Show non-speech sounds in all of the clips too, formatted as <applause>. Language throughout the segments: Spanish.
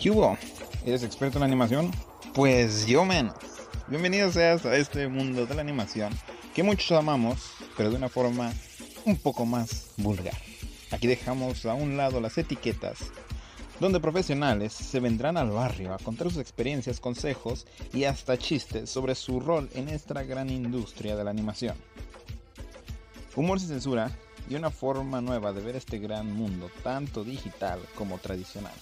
¿Qué hubo? ¿Eres experto en animación? Pues yo menos. Bienvenido seas a este mundo de la animación que muchos amamos, pero de una forma un poco más vulgar. Aquí dejamos a un lado las etiquetas, donde profesionales se vendrán al barrio a contar sus experiencias, consejos y hasta chistes sobre su rol en esta gran industria de la animación. Humor sin censura y una forma nueva de ver este gran mundo, tanto digital como tradicional.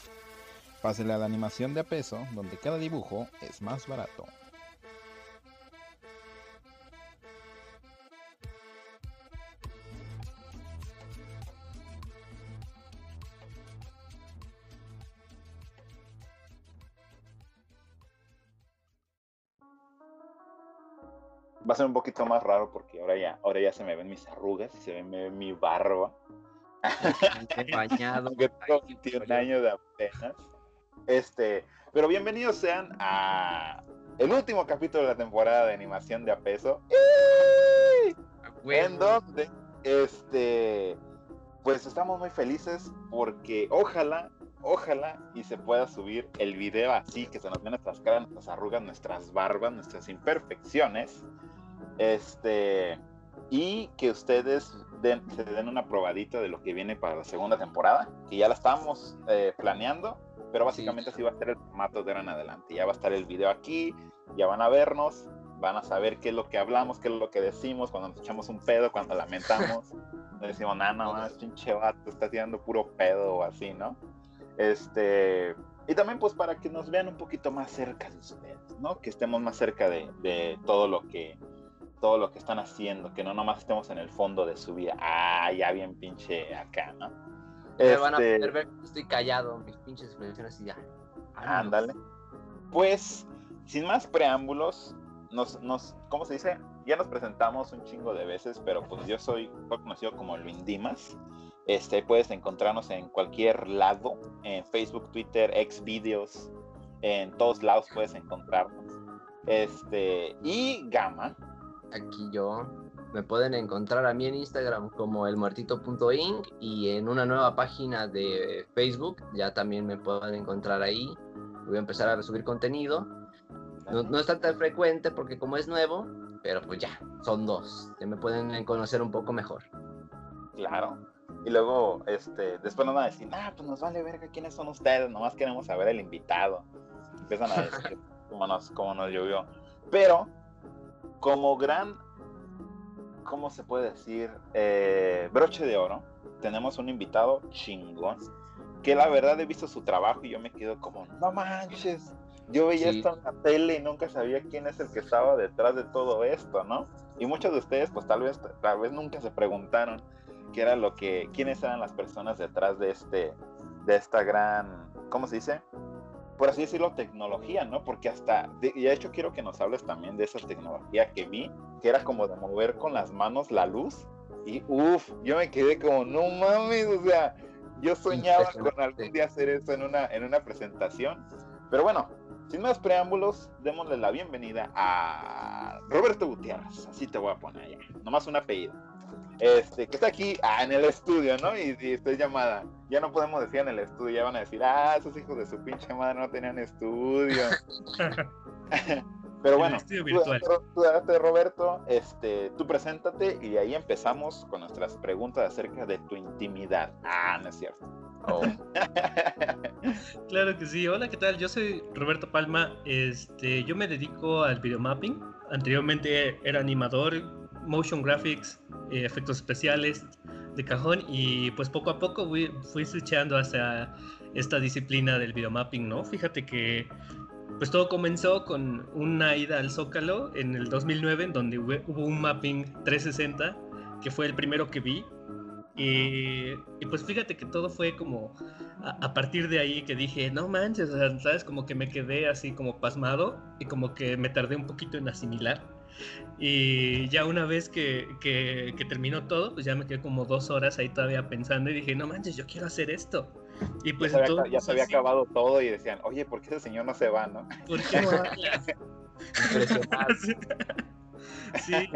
Pásele a la animación de a peso, donde cada dibujo es más barato. va a ser un poquito más raro porque ahora ya, ahora ya se me ven mis arrugas y se ve, me ve mi barba. <laughs> Bañado. Tengo 21 años de apenas. Este, pero bienvenidos sean a el último capítulo de la temporada de animación de a peso. En donde, este, pues estamos muy felices porque ojalá, ojalá y se pueda subir el video así, que se nos ven nuestras caras, nuestras arrugas, nuestras barbas, nuestras imperfecciones. Este, y que ustedes den, se den una probadita de lo que viene para la segunda temporada, que ya la estamos eh, planeando, pero básicamente así va a ser el formato de ahora en adelante. Ya va a estar el video aquí, ya van a vernos, van a saber qué es lo que hablamos, qué es lo que decimos, cuando nos echamos un pedo, cuando lamentamos, <laughs> no decimos nada, nada más, pinche vato, está tirando puro pedo o así, ¿no? Este, y también pues para que nos vean un poquito más cerca de ustedes, ¿no? Que estemos más cerca de, de todo lo que todo lo que están haciendo, que no nomás estemos en el fondo de su vida. Ah, ya bien pinche acá, ¿no? Me van a poder ver que estoy callado, mis pinches expresiones y ya. Ándale. Pues, sin más preámbulos, nos, nos, ¿cómo se dice? Ya nos presentamos un chingo de veces, pero pues yo soy conocido como Luin Dimas. Este, puedes encontrarnos en cualquier lado, en Facebook, Twitter, Xvideos, en todos lados puedes encontrarnos. Este, y Gama, aquí yo. Me pueden encontrar a mí en Instagram como elmuertito.inc y en una nueva página de Facebook, ya también me pueden encontrar ahí. Voy a empezar a subir contenido. No, no es tan, tan frecuente porque como es nuevo, pero pues ya, son dos. Ya me pueden conocer un poco mejor. Claro. Y luego, este, después nos van a decir, ah, pues nos vale verga quiénes son ustedes, nomás queremos saber el invitado. Empiezan a decir <laughs> cómo nos, cómo nos llovió. Pero como gran, ¿cómo se puede decir? Eh, broche de oro, tenemos un invitado chingón, que la verdad he visto su trabajo y yo me quedo como, no manches, yo veía Sí. esto en la tele y nunca sabía quién es el que estaba detrás de todo esto, ¿no? Y muchos de ustedes, pues tal vez, tal vez nunca se preguntaron qué era lo que, quiénes eran las personas detrás de este, de esta gran, ¿cómo se dice? Por así decirlo, tecnología, ¿no? Porque hasta, de, y de hecho quiero que nos hables también de esa tecnología que vi, que era como de mover con las manos la luz. Y uff, yo me quedé como, no mames, o sea, yo soñaba con algún día hacer eso en una, en una presentación. Pero bueno, sin más preámbulos, démosle la bienvenida a Roberto Gutiérrez, así te voy a poner ya, nomás un apellido. Este, que está aquí ah, en el estudio, ¿no? Y, y estoy llamada. Ya no podemos decir en el estudio, ya van a decir, ah, esos hijos de su pinche madre no tenían estudio. <laughs> Pero bueno, tú, virtual. tú- tú, Roberto, este, tú preséntate y de ahí empezamos con nuestras preguntas acerca de tu intimidad. Ah, no es cierto. Oh, <laughs> Claro que sí. Hola, ¿qué tal? Yo soy Roberto Palma. Este, yo me dedico al videomapping. Anteriormente era animador, motion graphics, eh, efectos especiales de cajón y pues poco a poco fui, fui switchando hacia esta disciplina del videomapping, ¿no? Fíjate que pues todo comenzó con una ida al Zócalo en el 2009 en donde hubo un mapping 360 que fue el primero que vi y, y pues fíjate que todo fue como a, a partir de ahí que dije, no manches, ¿sabes? Como que me quedé así como pasmado y como que me tardé un poquito en asimilar. Y ya una vez que, que, que terminó todo, pues ya me quedé como dos horas ahí todavía pensando y dije, no manches, yo quiero hacer esto. Y pues ya se había, entonces, ya se había así, acabado todo y decían, oye, ¿por qué ese señor no se va, no? ¿por qué no <laughs> impresionante. <laughs> sí.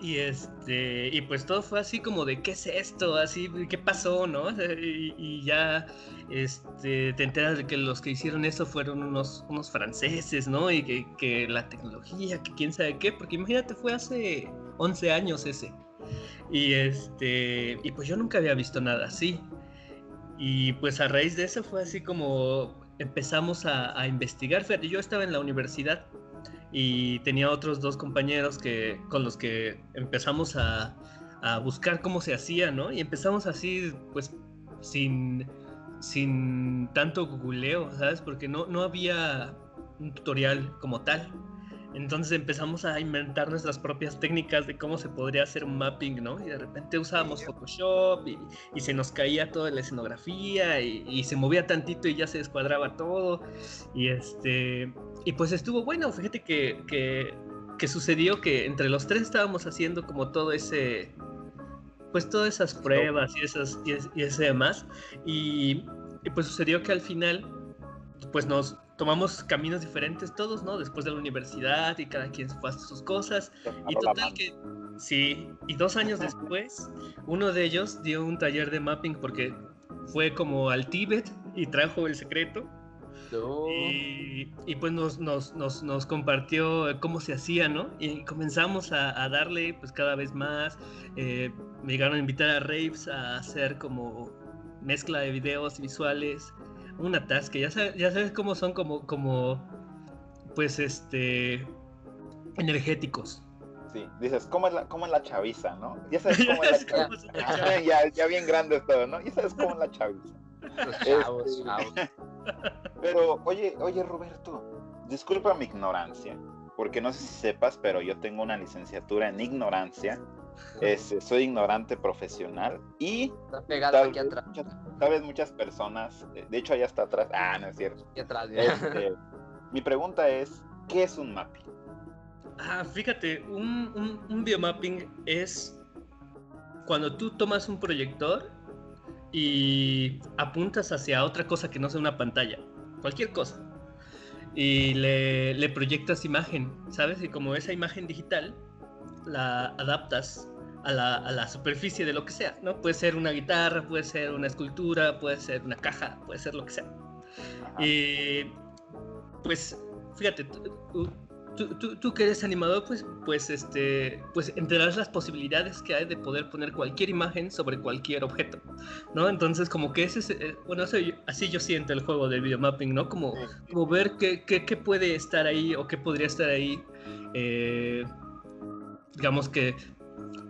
Y este, y pues todo fue así como de qué es esto, así, qué pasó, ¿no? Y, ya este, te enteras de que los que hicieron eso fueron unos, unos franceses, ¿no? Y que, que la tecnología, que quién sabe qué, porque imagínate, fue hace 11 años ese. Y este, y pues yo nunca había visto nada así. Y pues a raíz de eso fue así como empezamos a, a investigar. Yo estaba en la universidad y tenía otros dos compañeros que, con los que empezamos a, a buscar cómo se hacía, ¿no? Y empezamos así, pues, sin, sin tanto googleo, ¿sabes? Porque no, no había un tutorial como tal. Entonces empezamos a inventar nuestras propias técnicas de cómo se podría hacer un mapping, ¿no? Y de repente usábamos Photoshop y, y se nos caía toda la escenografía y, y, se movía tantito y ya se descuadraba todo. Y este y pues estuvo bueno, fíjate que, que, que sucedió que entre los tres estábamos haciendo como todo ese pues todas esas pruebas y esas y, y ese demás y, y pues sucedió que al final pues nos tomamos caminos diferentes todos, ¿no? Después de la universidad y cada quien fue a sus cosas. Y total que, sí, y dos años después, uno de ellos dio un taller de mapping porque fue como al Tíbet y trajo el secreto. No. Y, y, pues nos, nos, nos, nos, compartió cómo se hacía, ¿no? Y comenzamos a, a darle pues cada vez más. Eh, me llegaron a invitar a raves a hacer como mezcla de videos y visuales un atasque. Ya sabes, ya sabes cómo son como, como, pues, este, energéticos. Sí, dices, ¿cómo es la, cómo es la chaviza, no? Ya <laughs> sabes cómo es la <laughs> chaviza. ya, ya bien grande todo, ¿no? Ya sabes cómo es la chaviza. Los chavos, este... chavos. <laughs> Pero, oye, oye, Roberto, disculpa mi ignorancia, porque no sé si sepas, pero yo tengo una licenciatura en ignorancia. Es, soy ignorante profesional y Está pegado tal, aquí atrás. Muchas, tal vez muchas personas, de hecho allá está atrás, ah, no es cierto. Aquí atrás, ya. Este, mi pregunta es, ¿qué es un mapping? Ah, fíjate, un, un, un biomapping es cuando tú tomas un proyector y apuntas hacia otra cosa que no sea una pantalla, cualquier cosa, y le, le proyectas imagen, ¿sabes? Y como esa imagen digital la adaptas a la, a la, superficie de lo que sea, ¿no? Puede ser una guitarra, puede ser una escultura, puede ser una caja, puede ser lo que sea. Ajá. Y pues, fíjate, tú, tú, tú, que eres animador, pues, pues, este, pues enterarás las posibilidades que hay de poder poner cualquier imagen sobre cualquier objeto, ¿no? Entonces, como que ese es, eh, bueno, así, así yo siento el juego del videomapping, ¿no? Como, como ver qué, qué, qué puede estar ahí o qué podría estar ahí. Eh, digamos que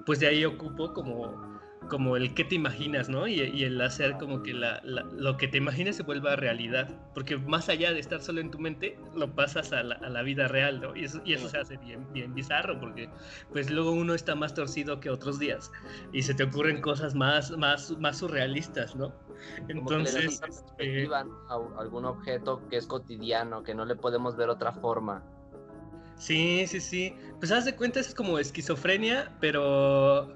pues de ahí ocupo como, como el que te imaginas, ¿no? Y, y el hacer como que la, la, lo que te imagines se vuelva realidad, porque más allá de estar solo en tu mente, lo pasas a la, a la vida real, ¿no? Y eso, y eso se hace bien, bien bizarro, porque pues luego uno está más torcido que otros días y se te ocurren cosas más, más, más surrealistas, ¿no? Entonces... Eh, a algún objeto que es cotidiano, que no le podemos ver otra forma. Sí, sí, sí. Pues haz de cuenta, es como esquizofrenia, pero,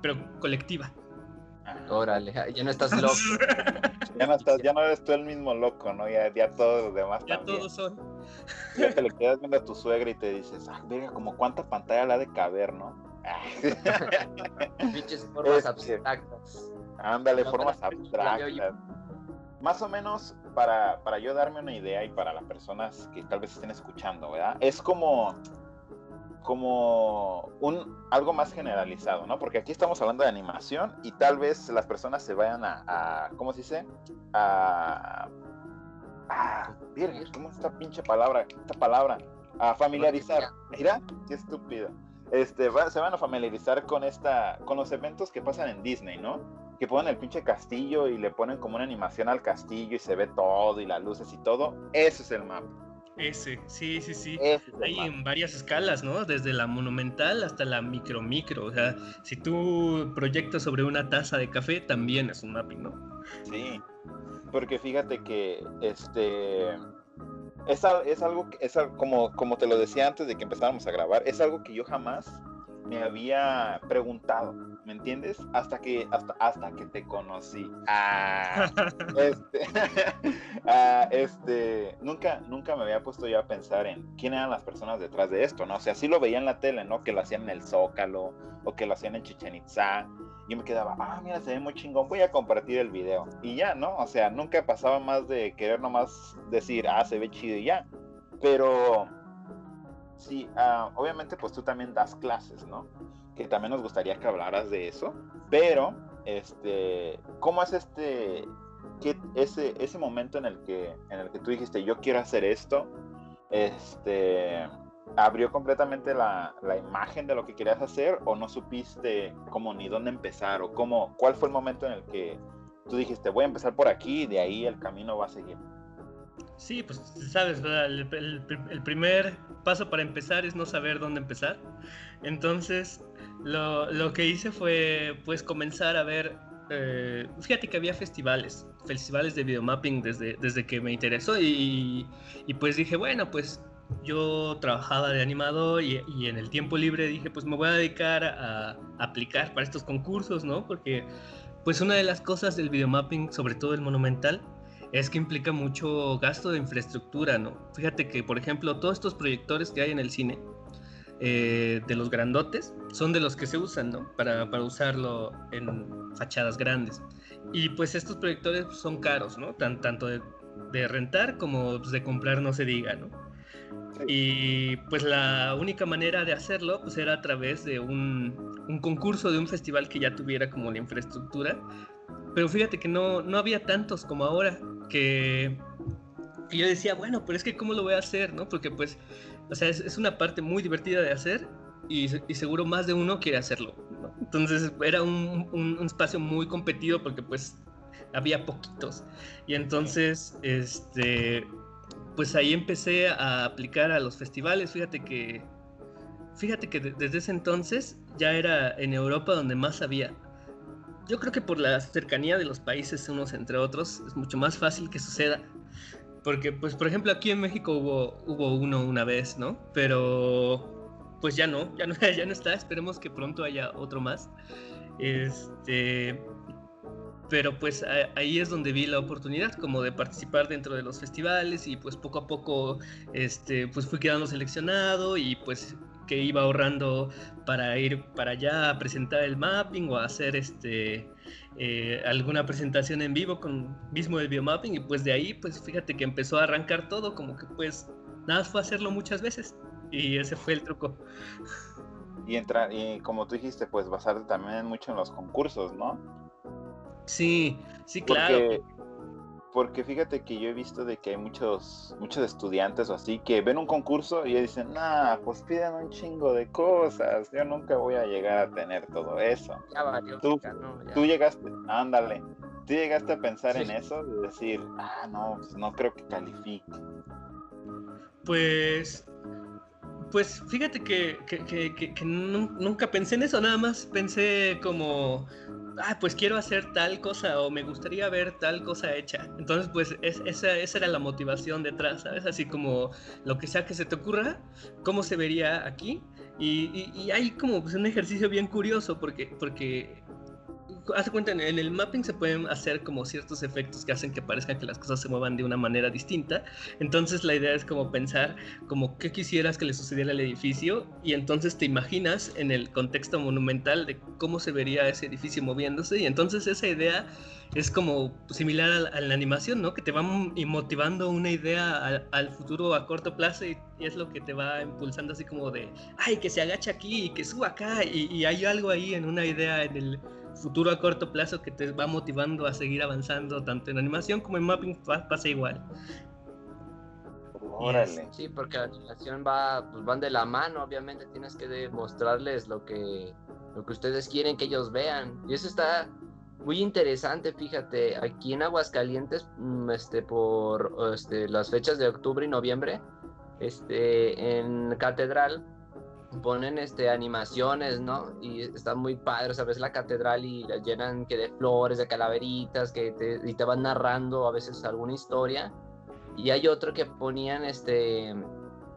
pero colectiva. Órale, ya no estás loco. <laughs> ya, no estás, ya no eres tú el mismo loco, ¿no? Ya, ya todos los demás ya también. todos son. Ya te le quedas viendo a tu suegra y te dices, ah, verga, como cuánta pantalla la ha de caber, ¿no? Pinches formas abstractas. Ándale, no, formas abstractas. Más o menos para, para yo darme una idea y para las personas que tal vez estén escuchando, ¿verdad? Es como, como un, algo más generalizado, ¿no? Porque aquí estamos hablando de animación y tal vez las personas se vayan a, a ¿cómo se dice? A... Ah, ¿cómo es esta pinche palabra? Esta palabra. A familiarizar. Mira, qué estúpido. Este, va, se van a familiarizar con esta, con los eventos que pasan en Disney, ¿no? que ponen el pinche castillo y le ponen como una animación al castillo y se ve todo y las luces y todo. Ese es el mapa. Ese, sí, sí, sí. Ese Hay en varias escalas, ¿no? Desde la monumental hasta la micro micro. O sea, si tú proyectas sobre una taza de café, también es un mapping, ¿no? Sí. Porque fíjate que este es, es algo que es como, como te lo decía antes de que empezáramos a grabar, es algo que yo jamás me había preguntado, ¿me entiendes? Hasta que, hasta, hasta que te conocí. Ah, <laughs> este, <laughs> ah, este, nunca, nunca me había puesto yo a pensar en quién eran las personas detrás de esto, ¿no? O sea, sí lo veía en la tele, ¿no? Que lo hacían en el Zócalo o que lo hacían en Chichen Itza. Y me quedaba, ah, mira, se ve muy chingón, voy a compartir el video. Y ya, ¿no? O sea, nunca pasaba más de querer nomás decir, ah, se ve chido y ya. Pero sí, ah, obviamente pues tú también das clases, ¿no? Que también nos gustaría que hablaras de eso, pero, este, ¿cómo es este, que ese, ese momento en el, que, en el que tú dijiste, yo quiero hacer esto, este, abrió completamente la, la, imagen de lo que querías hacer o no supiste cómo ni dónde empezar o cómo, cuál fue el momento en el que tú dijiste, voy a empezar por aquí y de ahí el camino va a seguir? Sí, pues sabes, el, primer paso para empezar es no saber dónde empezar. Entonces, lo, lo que hice fue pues comenzar a ver, eh, fíjate que había festivales, festivales de videomapping desde, desde que me interesó y, y pues dije, bueno, pues yo trabajaba de animador y, y, en el tiempo libre dije, pues me voy a dedicar a, a, aplicar para estos concursos, ¿no? Porque pues una de las cosas del videomapping, sobre todo el monumental, es que implica mucho gasto de infraestructura, ¿no? Fíjate que, por ejemplo, todos estos proyectores que hay en el cine, eh, de los grandotes, son de los que se usan, ¿no? Para, para usarlo en fachadas grandes. Y pues estos proyectores son caros, ¿no? Tan, tanto de, de rentar como pues, de comprar, no se diga, ¿no? Y pues la única manera de hacerlo pues era a través de un, un, concurso de un festival que ya tuviera como la infraestructura. Pero fíjate que no, no había tantos como ahora que yo decía, bueno, pero es que cómo lo voy a hacer, ¿no? Porque pues, o sea, es, es una parte muy divertida de hacer y, y, seguro más de uno quiere hacerlo, ¿no? Entonces era un, un, un, espacio muy competido porque pues había poquitos. Y entonces, este, pues ahí empecé a aplicar a los festivales. Fíjate que, fíjate que desde ese entonces ya era en Europa donde más había. Yo creo que por la cercanía de los países unos entre otros es mucho más fácil que suceda. Porque, pues, por ejemplo, aquí en México hubo, hubo uno una vez, ¿no? Pero, pues ya no, ya no, <laughs> ya no está. Esperemos que pronto haya otro más. Este, pero pues ahí es donde vi la oportunidad como de participar dentro de los festivales y pues poco a poco este pues fui quedando seleccionado y pues que iba ahorrando para ir para allá a presentar el mapping o a hacer este eh, alguna presentación en vivo con mismo el biomapping y pues de ahí pues fíjate que empezó a arrancar todo como que pues nada fue hacerlo muchas veces y ese fue el truco. Y entrar y como tú dijiste pues basarte también mucho en los concursos no sí sí claro porque porque fíjate que yo he visto de que hay muchos, muchos estudiantes o así que ven un concurso y dicen, nah, pues piden un chingo de cosas, yo nunca voy a llegar a tener todo eso. Ya valió, tú, no, ya. tú llegaste, ándale, tú llegaste a pensar sí. en eso, de decir, ah, no, pues no creo que califique. Pues, pues fíjate que, que, que, que, nunca pensé en eso, nada más pensé como ah, pues quiero hacer tal cosa o me gustaría ver tal cosa hecha. Entonces, pues es, esa, esa, era la motivación detrás, ¿sabes? Así como lo que sea que se te ocurra, cómo se vería aquí. Y, y, y hay como pues, un ejercicio bien curioso porque, porque hace cuenta, en el mapping se pueden hacer como ciertos efectos que hacen que parezcan que las cosas se muevan de una manera distinta. Entonces la idea es como pensar como qué quisieras que le sucediera al edificio y entonces te imaginas en el contexto monumental de cómo se vería ese edificio moviéndose y entonces esa idea es como similar a la, a la animación, ¿no? Que te va motivando una idea al, al futuro a corto plazo y, y, es lo que te va impulsando así como de, ay, que se agacha aquí y que suba acá y, y hay algo ahí en una idea en el futuro a corto plazo que te va motivando a seguir avanzando tanto en animación como en mapping pasa igual. Órale. Sí, porque la animación va, pues van de la mano, obviamente tienes que demostrarles lo que, lo que ustedes quieren que ellos vean. Y eso está muy interesante, fíjate, aquí en Aguascalientes, mm, este, por este, las fechas de octubre y noviembre, este, en Catedral ponen este animaciones, ¿no? Y está muy padre, o sea, ves la catedral y la llenan que de flores, de calaveritas, que te, y te van narrando a veces alguna historia. Y hay otro que ponían este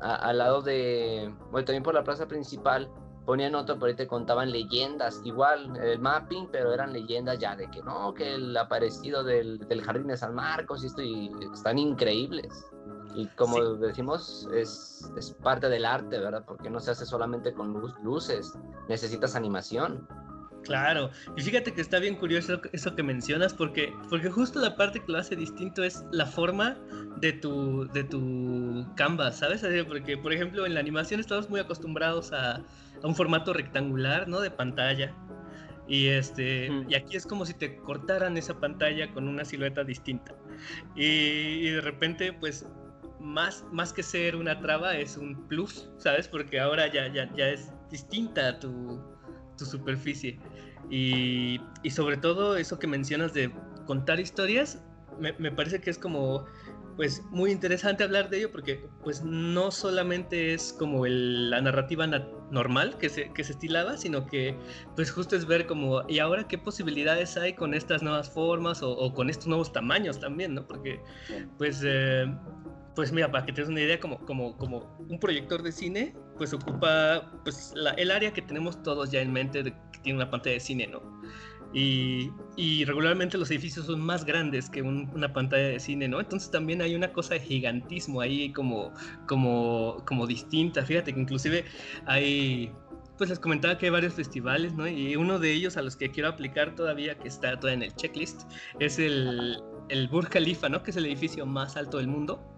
a, al lado de, bueno, también por la plaza principal, ponían otro, pero ahí te contaban leyendas, igual el mapping, pero eran leyendas ya de que no, que el aparecido del, del jardín de San Marcos y esto, y están increíbles. Y como decimos, es, es, parte del arte, ¿verdad? Porque no se hace solamente con luz, luces, necesitas animación. Claro, y fíjate que está bien curioso eso que mencionas, porque, porque justo la parte que lo hace distinto es la forma de tu, de tu canvas, ¿sabes? Porque, por ejemplo, en la animación estamos muy acostumbrados a, a un formato rectangular, ¿no? De pantalla. Y, este, y aquí es como si te cortaran esa pantalla con una silueta distinta. Y, y, de repente, pues, más, más que ser una traba, es un plus, ¿sabes? Porque ahora ya, ya, ya es distinta tu, tu superficie. Y, y, sobre todo eso que mencionas de contar historias, me, me, parece que es como pues muy interesante hablar de ello porque pues no solamente es como el, la narrativa normal que se, que se estilaba, sino que pues justo es ver como y ahora qué posibilidades hay con estas nuevas formas o, o con estos nuevos tamaños también, ¿no? Porque pues... Eh, pues mira, para que te des una idea, como, como, como un proyector de cine, pues ocupa pues, la, el área que tenemos todos ya en mente de que tiene una pantalla de cine, ¿no? Y, y regularmente los edificios son más grandes que un, una pantalla de cine, ¿no? Entonces también hay una cosa de gigantismo ahí como, como, como distinta. Fíjate que inclusive hay, pues les comentaba que hay varios festivales, ¿no? Y uno de ellos a los que quiero aplicar todavía, que está todavía en el checklist, es el, el Burj Khalifa, ¿no? Que es el edificio más alto del mundo.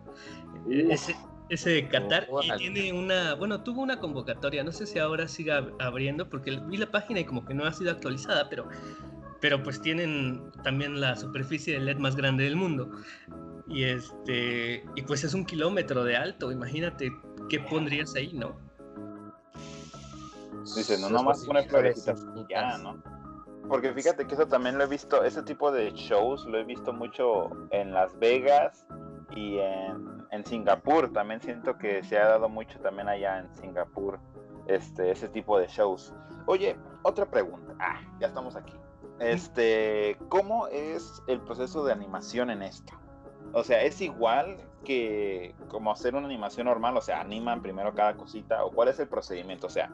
Ese, ese de Qatar oh, y tiene una, bueno, tuvo una convocatoria, no sé si ahora siga abriendo porque vi la página y como que no ha sido actualizada, pero, pero pues tienen también la superficie de LED más grande del mundo. Y este, y pues es un kilómetro de alto, imagínate qué pondrías ahí, ¿no? Dice, no nomás pone florecitas ya, ¿no? Porque fíjate que eso también lo he visto, ese tipo de shows lo he visto mucho en Las Vegas y en, en, Singapur también siento que se ha dado mucho también allá en Singapur este ese tipo de shows. Oye, otra pregunta. Ah, ya estamos aquí. Este, ¿cómo es el proceso de animación en esto? O sea, ¿es igual que como hacer una animación normal? O sea, animan primero cada cosita o cuál es el procedimiento? O sea,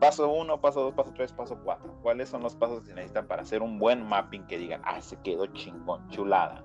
paso uno, paso dos, paso tres, paso cuatro. ¿Cuáles son los pasos que se necesitan para hacer un buen mapping que digan, ah, se quedó chingón, chulada?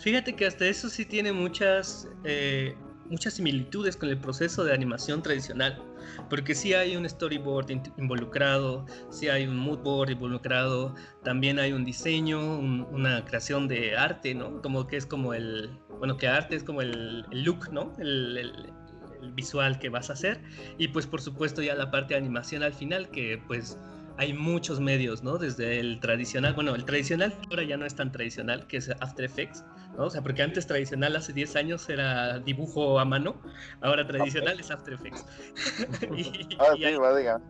Fíjate que hasta eso sí tiene muchas, eh, muchas similitudes con el proceso de animación tradicional, porque sí hay un storyboard involucrado, sí hay un moodboard involucrado, también hay un diseño, un, una creación de arte, ¿no? Como que es como el, bueno, que arte es como el, look, ¿no? El, el visual que vas a hacer, y pues por supuesto ya la parte de animación al final, que pues hay muchos medios, ¿no? Desde el tradicional, bueno, el tradicional ahora ya no es tan tradicional, que es After Effects, ¿no? O sea, porque antes tradicional hace 10 años era dibujo a mano, ahora tradicional okay. es After Effects. <laughs> y, ah, sí, hay, va,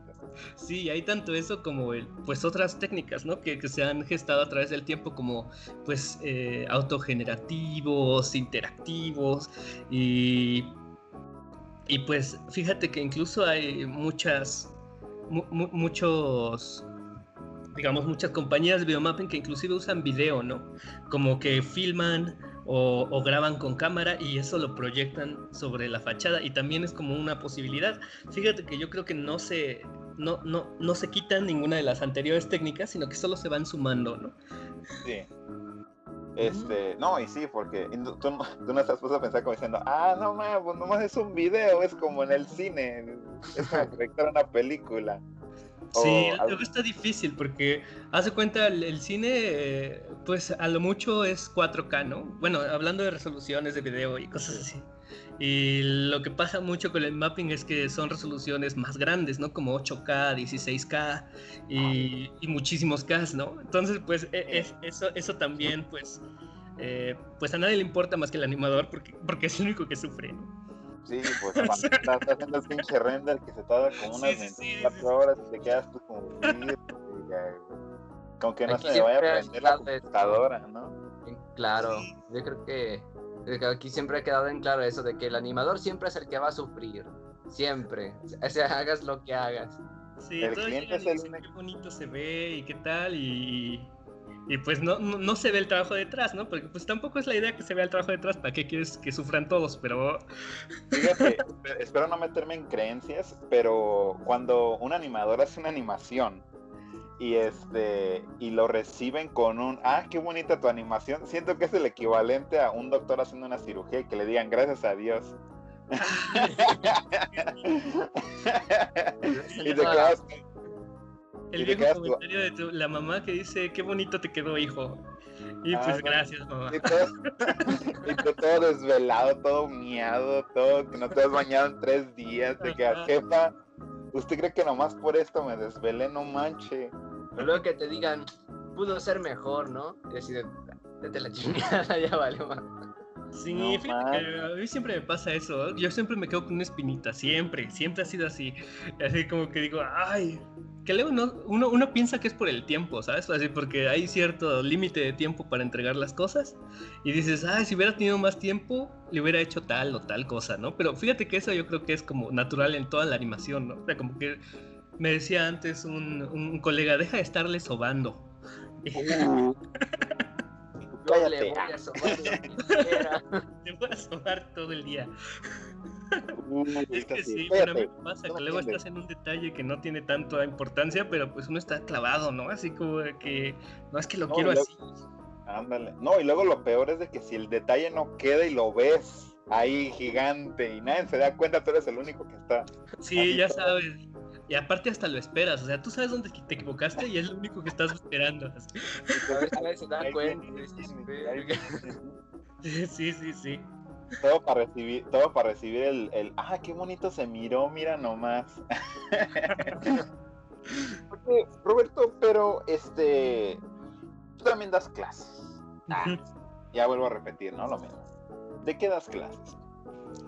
sí, hay tanto eso como el, pues otras técnicas, ¿no? Que, que, se han gestado a través del tiempo como pues eh, autogenerativos, interactivos y... Y pues fíjate que incluso hay muchas muchos, digamos, muchas compañías de videomapping que inclusive usan video, ¿no? Como que filman o, graban con cámara y eso lo proyectan sobre la fachada y también es como una posibilidad. Fíjate que yo creo que no se, no, no, no se quitan ninguna de las anteriores técnicas, sino que solo se van sumando, ¿no? Sí. Este, no, y sí, porque tú, tú no estás puesto a pensar como diciendo, ah, no más, pues nomás es un video, es como en el cine, es como proyectar una película. Sí, o, luego está difícil porque hace cuenta el, el cine, pues a lo mucho es 4K, ¿no? Bueno, hablando de resoluciones de video y cosas así. Y lo que pasa mucho con el mapping es que son resoluciones más grandes, ¿no? Como 8K, 16K y, y muchísimos K, ¿no? Entonces, pues e, es, eso, eso también, pues, eh, pues a nadie le importa más que el animador porque, porque es el único que sufre, ¿no? Sí, pues cuando <laughs> estás haciendo el pinche render que se tarda como unas sí, sí, 24 sí, horas y te quedas tú como... Con que no Aquí se me vaya a prender la computadora, ¿no? Claro, yo creo que Aquí siempre ha quedado en claro eso de que el animador siempre es el que va a sufrir. Siempre. <laughs> O sea, hagas lo que hagas. Sí, el cliente es el... qué bonito se ve y qué tal y, y pues no, no, se ve el trabajo detrás, ¿no? Porque pues tampoco es la idea que se vea el trabajo detrás, ¿para qué quieres que sufran todos? Pero... Fíjate, <laughs> espero no meterme en creencias, pero cuando un animador hace una animación y este y lo reciben con un ah qué bonita tu animación siento que es el equivalente a un doctor haciendo una cirugía y que le digan gracias a Dios <laughs> y te quedas el viejo comentario de tu, la mamá que dice, qué bonito te quedó, hijo. Y pues ah, gracias, mamá. Y todo, <laughs> y todo, desvelado, todo miado, todo, que no te has bañado en tres días. Te quedas, jefa, ¿usted cree que nomás por esto me desvelé? No manche. Pero luego que te digan, pudo ser mejor, ¿no? Y así de, la chingada, <laughs> ya vale, mamá. Sí, fíjate que a mí siempre me pasa eso. Yo siempre me quedo con una espinita, siempre, siempre ha sido así. Así como que digo, ay, que luego uno, uno piensa que es por el tiempo, ¿sabes? Así porque hay cierto límite de tiempo para entregar las cosas y dices, ay, si hubiera tenido más tiempo, le hubiera hecho tal o tal cosa, ¿no? Pero fíjate que eso yo creo que es como natural en toda la animación, ¿no? O sea, como que me decía antes un, un colega, deja de estarle sobando. <laughs> <laughs> Le voy a sobar Le voy a sobar todo el día. es que sí, pero a mí me pasa que luego estás en un detalle que no tiene tanta importancia, pero pues uno está clavado, ¿no? Así como que, no es que lo quiero así. Ándale. No, y luego lo peor es de que si el detalle no queda y lo ves ahí gigante y nadie se da cuenta, tú eres el único que está. Sí, ya sabes. Y aparte hasta lo esperas, o sea, tú sabes dónde te equivocaste y es lo único que estás esperando. A ver si se dan cuenta. <laughs> Sí, sí, sí. Todo para recibir, todo para recibir el, el ah, qué bonito se miró, mira nomás. Roberto, pero este, tú también das clases. Ah, ya vuelvo a repetir, ¿no? Lo mismo. ¿De qué das clases?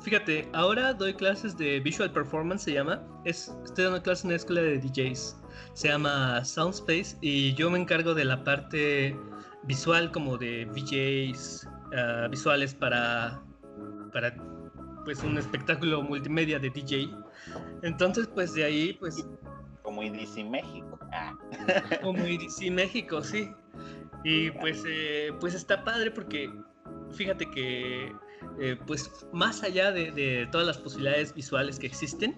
Fíjate, ahora doy clases de Visual Performance, se llama. Es, estoy dando clases en una escuela de DJs. Se llama Soundspace y yo me encargo de la parte visual como de VJs, ah, visuales para, para pues un espectáculo multimedia de DJ. Entonces, pues de ahí, pues... Como IDC México. Ah. Como IDC México, sí. Y pues, eh, pues está padre porque fíjate que eh, pues más allá de, todas las posibilidades visuales que existen,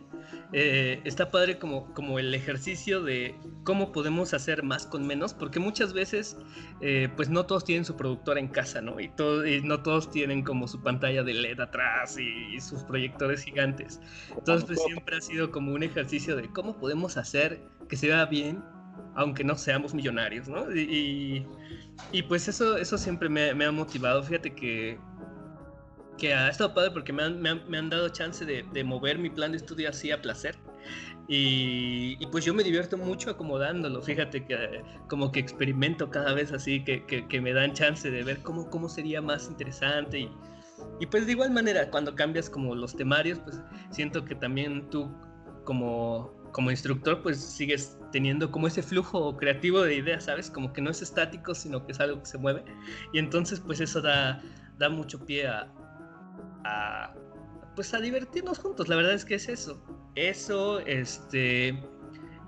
eh, está padre como, como el ejercicio de cómo podemos hacer más con menos, porque muchas veces eh, pues no todos tienen su productora en casa, ¿no? Y, todo, y no todos tienen como su pantalla de LED atrás y, sus proyectores gigantes. Entonces pues siempre ha sido como un ejercicio de cómo podemos hacer que se vea bien aunque no seamos millonarios, ¿no? Y, y, pues eso, eso siempre me, me, ha motivado. Fíjate que que ha estado padre porque me han, me han, me han dado chance de, de, mover mi plan de estudio así a placer. Y, y, pues yo me divierto mucho acomodándolo. Fíjate que como que experimento cada vez así, que, que, que me dan chance de ver cómo, cómo sería más interesante. Y, y, pues de igual manera, cuando cambias como los temarios, pues siento que también tú como, como instructor, pues sigues teniendo como ese flujo creativo de ideas, ¿sabes? Como que no es estático, sino que es algo que se mueve. Y entonces pues eso da, da mucho pie a, a, pues a divertirnos juntos. La verdad es que es eso. Eso, este,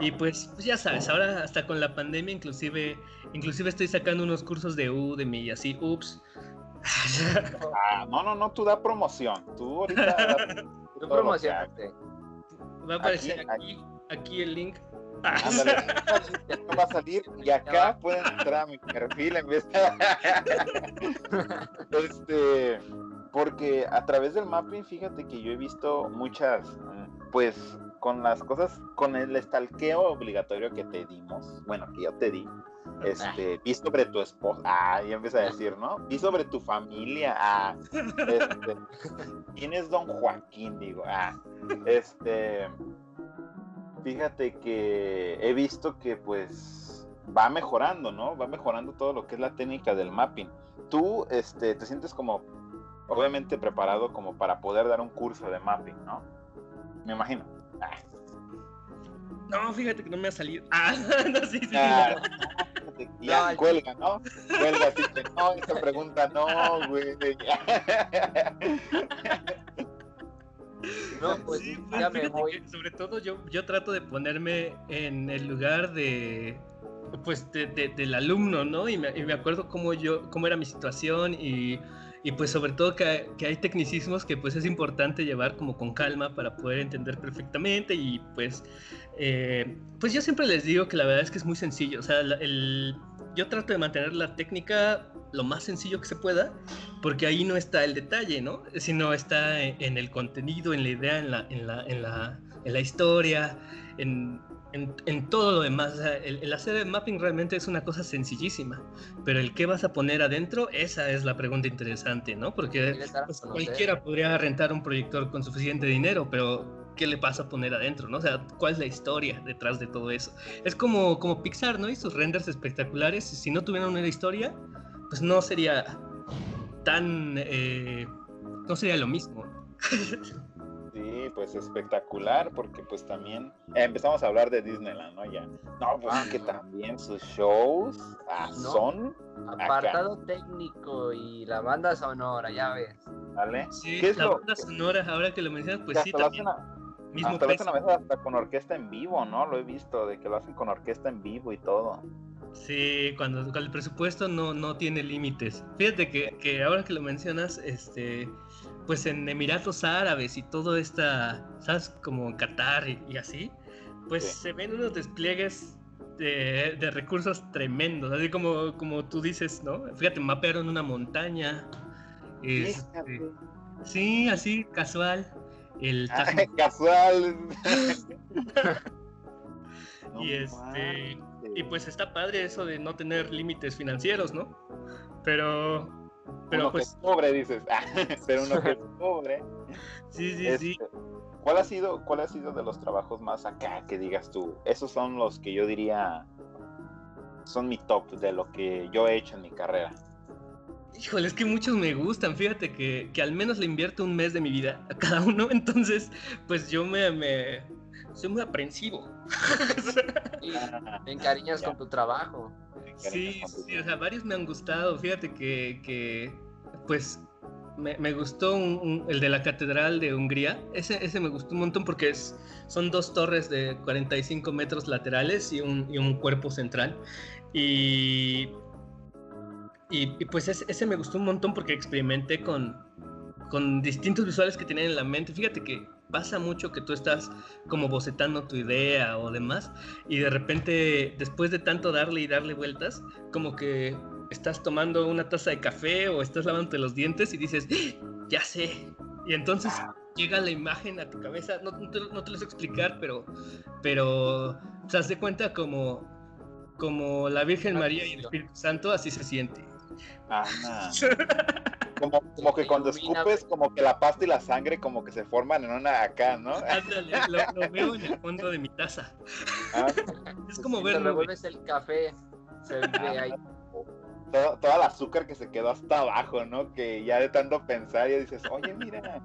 y pues, pues, ya sabes, ahora hasta con la pandemia, inclusive, inclusive estoy sacando unos cursos de Udemy y así, ups. Ah, no, no, no, tú da promoción. Tú ahorita. <laughs> tú promocionaste. Va a aparecer aquí, aquí, el link. Ándale, <laughs> va a salir y acá pueden entrar a mi perfil en vez de... <laughs> este porque a través del mapping, fíjate que yo he visto muchas, mm, pues con las cosas, con el estalqueo obligatorio que te dimos, bueno, que yo te di, este, vi sobre tu esposa, ah, ya empieza a decir, ¿no? Vi sobre tu familia, ah, este, <laughs> ¿quién es don Joaquín? Digo, ah, este, fíjate que he visto que pues va mejorando, ¿no? Va mejorando todo lo que es la técnica del mapping. Tú, este, te sientes como obviamente preparado como para poder dar un curso de mapping, ¿no? Me imagino. Ah. No, fíjate que no me ha salido. Ah, <laughs> no, sí, sí. Ah, <laughs> ya, cuelga, ¿no? Cuelga, así que no, esa pregunta no, güey. No, pues sí, ya me voy. sobre todo yo, yo trato de ponerme en el lugar de, pues del alumno, ¿no? Y me, y me, acuerdo cómo yo, cómo era mi situación y, y pues sobre todo que, que, hay tecnicismos que pues es importante llevar como con calma para poder entender perfectamente y pues, eh, pues yo siempre les digo que la verdad es que es muy sencillo, o sea, el, yo trato de mantener la técnica lo más sencillo que se pueda, porque ahí no está el detalle, ¿no? Sino está en, el contenido, en la idea, en la, en la, en la, en la historia, en, en, todo lo demás. el, hacer el mapping realmente es una cosa sencillísima, pero el qué vas a poner adentro, esa es la pregunta interesante, ¿no? Porque pues, cualquiera podría rentar un proyector con suficiente dinero, pero ¿qué le pasa a poner adentro, no? O sea, ¿cuál es la historia detrás de todo eso? Es como, como Pixar, ¿no? Y sus renders espectaculares, si no tuvieran una historia, pues no sería tan... Eh, no sería lo mismo. <laughs> Sí, pues espectacular, porque pues también eh, empezamos a hablar de Disneyland, ¿no? Ya. No, pues ah, que también sus shows ah, son. Apartado técnico y la banda sonora, ya ves. ¿Vale? Sí, la banda sonora, ahora que lo mencionas, pues sí, también. mismo hasta lo hacen a veces hasta con orquesta en vivo, ¿no? Lo he visto, de que lo hacen con orquesta en vivo y todo. Sí, cuando, cuando el presupuesto no, no tiene límites. Fíjate que, que ahora que lo mencionas, este pues en Emiratos Árabes y todo esta, ¿sabes? Como Qatar y, así, pues se ven unos despliegues de, recursos tremendos, así como, como tú dices, ¿no? Fíjate, mapearon una montaña. Este, sí, así, casual. El <laughs> casual. <laughs> y este y pues está padre eso de no tener límites financieros, ¿no? Pero pero pues... es pobre, dices. <laughs> pero uno que es pobre. Sí, sí, sí. Este, ¿Cuál ha sido, cuál ha sido de los trabajos más acá que digas tú? Esos son los que yo diría son mi top de lo que yo he hecho en mi carrera. Híjole, es que muchos me gustan. Fíjate que, que al menos le invierto un mes de mi vida a cada uno. <laughs> Entonces, pues yo me, me soy muy aprensivo. <laughs> Y te encariñas con tu trabajo. Sí, sí, o sea, varios me han gustado. Fíjate que, que pues, me, me gustó el de la Catedral de Hungría. Ese, ese me gustó un montón porque es, son dos torres de 45 metros laterales y un, y un cuerpo central. Y, y, pues ese, ese, me gustó un montón porque experimenté con, con distintos visuales que tenían en la mente. Fíjate que pasa mucho que tú estás como bocetando tu idea o demás y de repente después de tanto darle y darle vueltas como que estás tomando una taza de café o estás lavándote los dientes y dices ¡Ah! ya sé y entonces llega la imagen a tu cabeza no, te, lo sé explicar pero pero te das de cuenta como como la Virgen María y el Espíritu Santo así se siente <laughs> Como, como que cuando escupes, como que la pasta y la sangre como que se forman en una acá, ¿no? Ándale, lo, veo en el fondo de mi taza. Ah. es como ver. revuelves el café, se ve ah. ahí. Todo, el azúcar que se quedó hasta abajo, ¿no? Que ya de tanto pensar ya dices, oye, mira,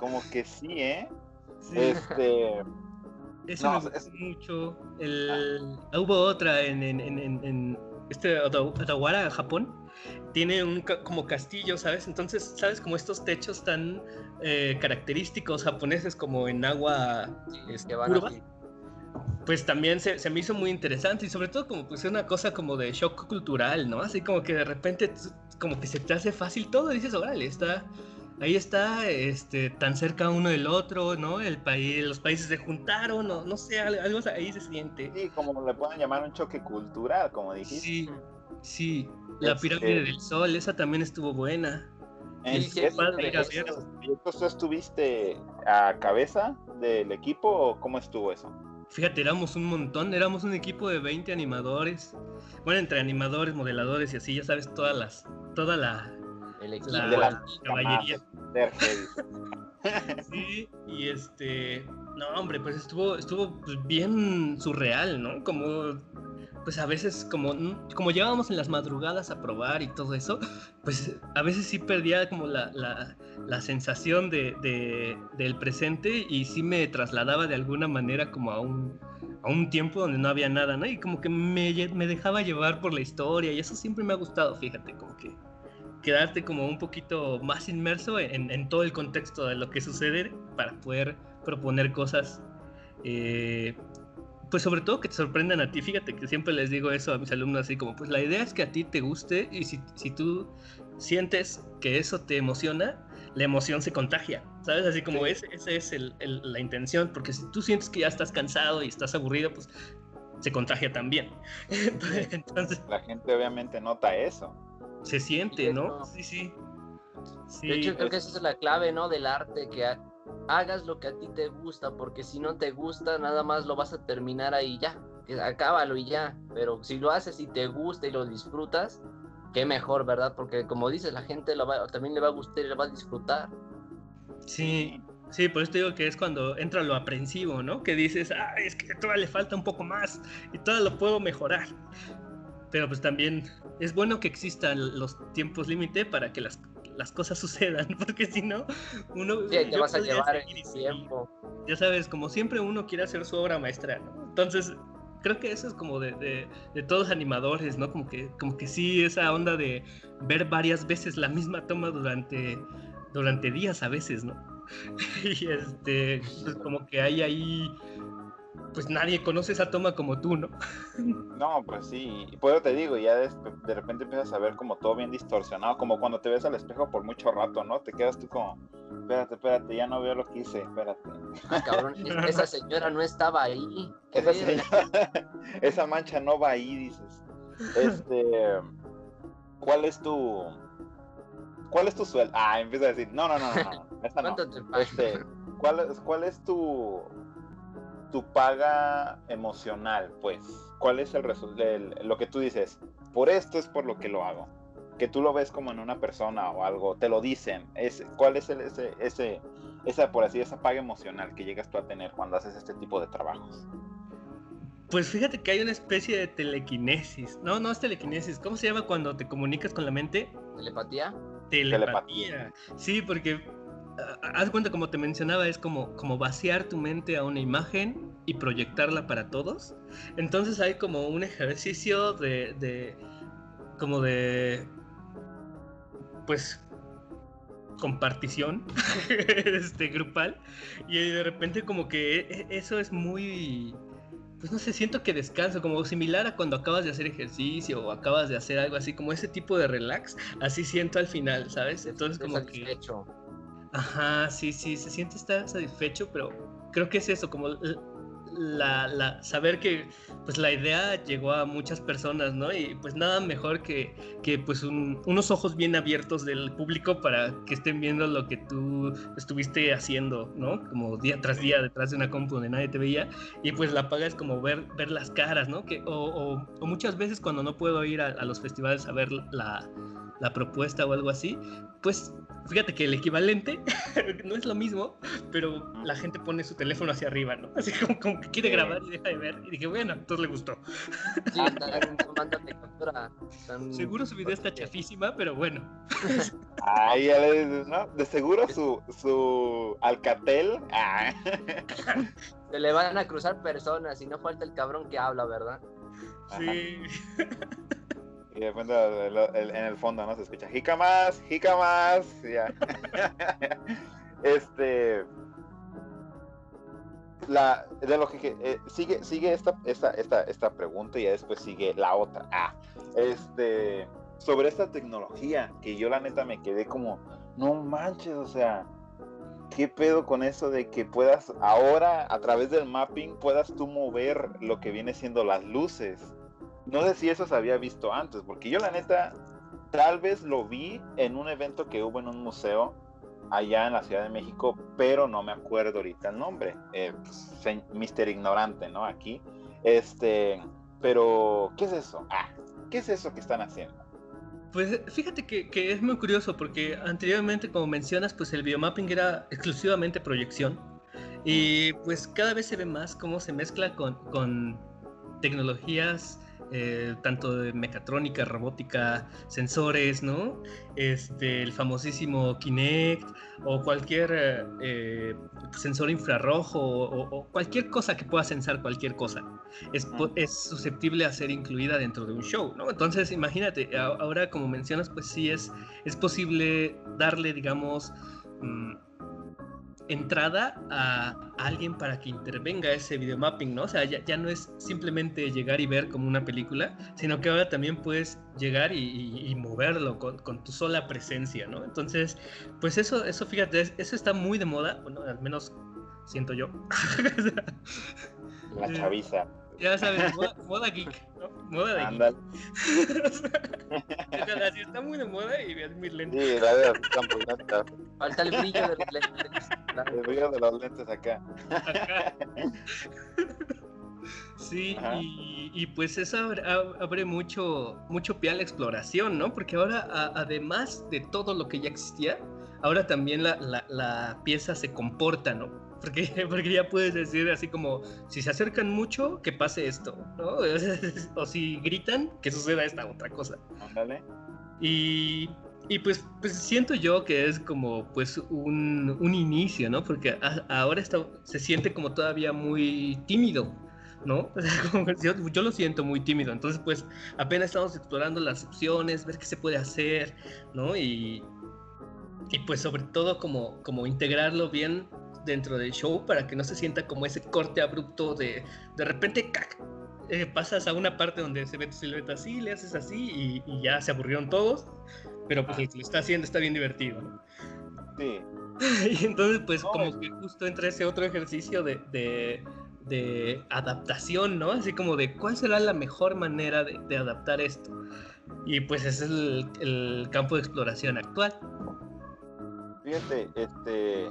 como que sí, ¿eh? Sí. Este. Eso me gustó mucho. El... Ah. Hubo otra en, en, en, en este Otawara, Japón, tiene un como castillo, ¿sabes? Entonces, ¿sabes? Como estos techos tan eh, característicos japoneses como en agua este, pues también se, se, me hizo muy interesante y sobre todo como pues una cosa como de shock cultural, ¿no? Así como que de repente como que se te hace fácil todo y dices, órale, está, ahí está, este, tan cerca uno del otro, ¿no? El país, los países se juntaron, no, no sé, algo ahí se siente. Sí, como le pueden llamar un choque cultural, como dijiste. Sí, sí. La pirámide del sol, esa también estuvo buena. En, sí, ¿Tú estuviste a cabeza del equipo o cómo estuvo eso? Fíjate, éramos un montón, éramos un equipo de 20 animadores. Bueno, entre animadores, modeladores y así, ya sabes, todas las, toda la, el equipo <laughs> de la caballería. sí, y este, no, hombre, pues estuvo, estuvo pues, bien surreal, ¿no? Como pues a veces como, como llevábamos en las madrugadas a probar y todo eso, pues a veces sí perdía como la, la, sensación de, del presente y sí me trasladaba de alguna manera como a un, a un tiempo donde no había nada, ¿no? Y como que me, me dejaba llevar por la historia y eso siempre me ha gustado, fíjate, como que quedarte como un poquito más inmerso en, en todo el contexto de lo que sucede para poder proponer cosas eh, pues sobre todo que te sorprendan a ti. Fíjate que siempre les digo eso a mis alumnos así como, pues la idea es que a ti te guste y si, si tú sientes que eso te emociona, la emoción se contagia, ¿sabes? Así como esa es el, la intención, porque si tú sientes que ya estás cansado y estás aburrido, pues se contagia también. <laughs> Entonces, la gente obviamente nota eso. Se siente, ¿no? Sí, sí. de hecho, creo que esa es la clave, ¿no? Del arte, que hagas lo que a ti te gusta, porque si no te gusta, nada más lo vas a terminar ahí ya. Acábalo y ya. Pero si lo haces y te gusta y lo disfrutas, qué mejor, ¿verdad? Porque como dices, la gente lo va, también le va a gustar y le va a disfrutar. Sí, sí, por eso te digo que es cuando entra lo aprensivo, ¿no? Que dices, ah, es que todavía le falta un poco más y todavía lo puedo mejorar. Pero pues también es bueno que existan los tiempos límite para que las, las cosas <laughs> sucedan, porque si no, uno... Sí, te vas a llevar el tiempo. Ya sabes, como siempre uno quiere hacer su obra maestra, ¿no? Entonces, creo que eso es como de, de, de, todos animadores, ¿no? Como que, como que sí, esa onda de ver varias veces la misma toma durante, durante días a veces, ¿no? <laughs> y este, pues como que hay ahí pues nadie conoce esa toma como tú, ¿no? no, pues sí, y por eso te digo, ya de, de, repente empiezas a ver como todo bien distorsionado, como cuando te ves al espejo por mucho rato, ¿no? Te quedas tú como, espérate, espérate, ya no veo lo que hice, espérate. Ah, cabrón, esa señora no estaba ahí. <laughs> Esa, señora, <laughs> esa mancha no va ahí, dices. Este, ¿cuál es tu... ¿Cuál es tu sueldo? Ah, empieza a decir, no, no, no, no, no, esa no. Este, ¿cuál, ¿Cuál es tu tu paga emocional, pues, ¿cuál es el resultado? Lo que tú dices, por esto es por lo que lo hago. Que tú lo ves como en una persona o algo, te lo dicen. Es, ¿Cuál es el, ese, ese, esa, por así, esa paga emocional que llegas tú a tener cuando haces este tipo de trabajos? Pues fíjate que hay una especie de telequinesis. No, no es telequinesis. ¿Cómo se llama cuando te comunicas con la mente? Telepatía. Telepatía. Sí, porque haz cuenta, como te mencionaba, es como, como vaciar tu mente a una imagen y proyectarla para todos. Entonces hay como un ejercicio de, de como de, pues, compartición <laughs> este, grupal. Y de repente como que e, eso es muy pues no sé, siento que descanso, como similar a cuando acabas de hacer ejercicio o acabas de hacer algo así, como ese tipo de relax, así siento al final, ¿sabes? Entonces como que... Ajá, sí, sí, se siente estar satisfecho, pero creo que es eso, como la, la, saber que pues la idea llegó a muchas personas, ¿no? Y pues nada mejor que, que pues unos ojos bien abiertos del público para que estén viendo lo que tú estuviste haciendo, ¿no? Como día tras día detrás de una compu donde nadie te veía y pues la paga es como ver, ver las caras, ¿no? Que, o, o, muchas veces cuando no puedo ir a, a los festivales a ver la, la propuesta o algo así, pues fíjate que el equivalente <laughs> no es lo mismo, pero la gente pone su teléfono hacia arriba, ¿no? Así como, que quiere grabar y deja de ver. Y dije, bueno, a todos le gustó. Sí, Seguro su video está chafísima, pero bueno. Ay, ya le dices, ¿no? De seguro su, su Alcatel. Ah. <laughs> Se le van a cruzar personas y no falta el cabrón que habla, ¿verdad? Sí. Y de repente en el fondo no se escucha jica más, jica más. Ya. <laughs> este. La, de lo que eh, sigue, sigue esta, esta, esta, esta pregunta y después sigue la otra. Ah, este. Sobre esta tecnología, que yo la neta me quedé como, no manches, o sea, ¿qué pedo con eso de que puedas ahora a través del mapping puedas tú mover lo que viene siendo las luces? No sé si eso se había visto antes, porque yo la neta tal vez lo vi en un evento que hubo en un museo allá en la Ciudad de México, pero no me acuerdo ahorita el nombre. Eh, Mister Ignorante, ¿no? Aquí. Este, pero, ¿qué es eso? Ah, ¿qué es eso que están haciendo? Pues fíjate que, que, es muy curioso porque anteriormente, como mencionas, pues el biomapping era exclusivamente proyección y pues cada vez se ve más cómo se mezcla con, con tecnologías eh, tanto de mecatrónica, robótica, sensores, ¿no? Este, el famosísimo Kinect o cualquier eh, sensor infrarrojo o, cualquier cosa que pueda sensar cualquier cosa es, es, susceptible a ser incluida dentro de un show, ¿no? Entonces, imagínate, ahora como mencionas, pues sí es, es posible darle, digamos, mm, entrada a, alguien para que intervenga ese videomapping, ¿no? O sea, ya, no es simplemente llegar y ver como una película, sino que ahora también puedes llegar y, moverlo con, tu sola presencia, ¿no? Entonces, pues eso, eso fíjate, eso está muy de moda, bueno, al menos siento yo. <laughs> La chaviza. Ya sabes, moda, geek, ¿no? Moda de Andal. geek. <laughs> Así está muy de moda y ves mis lentes. Sí, la están muy. Falta el brillo de los lentes. <laughs> El brillo de los lentes acá. Acá. Sí, y, y, pues eso abre, abre, mucho, mucho pie a la exploración, ¿no? Porque ahora, a, además de todo lo que ya existía, ahora también la, la, la pieza se comporta, ¿no? Porque, <laughs> porque ya puedes decir así como, si se acercan mucho, que pase esto, ¿no? <laughs> O si gritan, que suceda esta otra cosa. Ándale. Y, y pues, pues siento yo que es como pues un, un inicio, ¿no? Porque ahora está, se siente como todavía muy tímido, ¿no? <laughs> yo, yo, lo siento muy tímido, entonces pues apenas estamos explorando las opciones, ver qué se puede hacer, ¿no? Y, y pues sobre todo como, como integrarlo bien dentro del show para que no se sienta como ese corte abrupto de de repente eh, pasas a una parte donde se ve tu silueta así, le haces así y, ya se aburrieron todos, pero pues el que lo está haciendo está bien divertido. Sí. <laughs> y entonces pues como que justo entra ese otro ejercicio de, de, de, adaptación, ¿no? Así como de cuál será la mejor manera de, de adaptar esto. Y pues ese es el, el campo de exploración actual. Fíjate, este,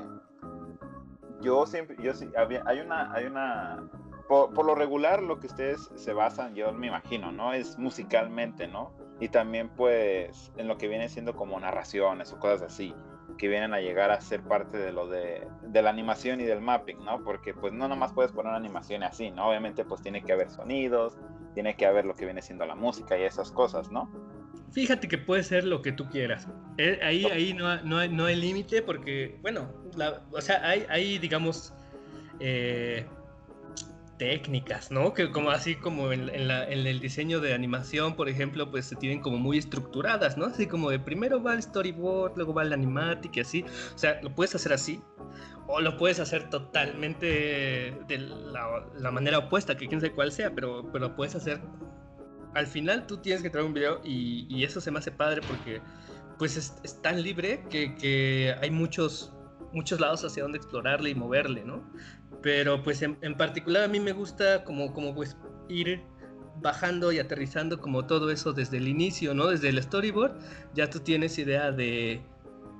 yo siempre, yo sí, había, hay una, hay una, por, lo regular lo que ustedes se basan, yo me imagino, ¿no? Es musicalmente, ¿no? Y también pues en lo que viene siendo como narraciones o cosas así, que vienen a llegar a ser parte de lo de, de la animación y del mapping, ¿no? Porque pues no nomás puedes poner una animación así, ¿no? Obviamente pues tiene que haber sonidos, tiene que haber lo que viene siendo la música y esas cosas, ¿no? Fíjate que puede ser lo que tú quieras. Eh, ahí, ahí no, no hay, no hay límite porque, bueno, o sea, hay, hay digamos, eh, técnicas, ¿no? Que como así como en, en, la, en, el diseño de animación, por ejemplo, pues se tienen como muy estructuradas, ¿no? Así como de primero va el storyboard, luego va el animatic y así. O sea, lo puedes hacer así o lo puedes hacer totalmente de la, la manera opuesta, que quién sabe cuál sea, pero, pero lo puedes hacer al final tú tienes que traer un video y, eso se me hace padre porque pues es, tan libre que, hay muchos, muchos lados hacia donde explorarle y moverle, ¿no? Pero pues en, particular a mí me gusta como, como pues ir bajando y aterrizando como todo eso desde el inicio, ¿no? Desde el storyboard ya tú tienes idea de,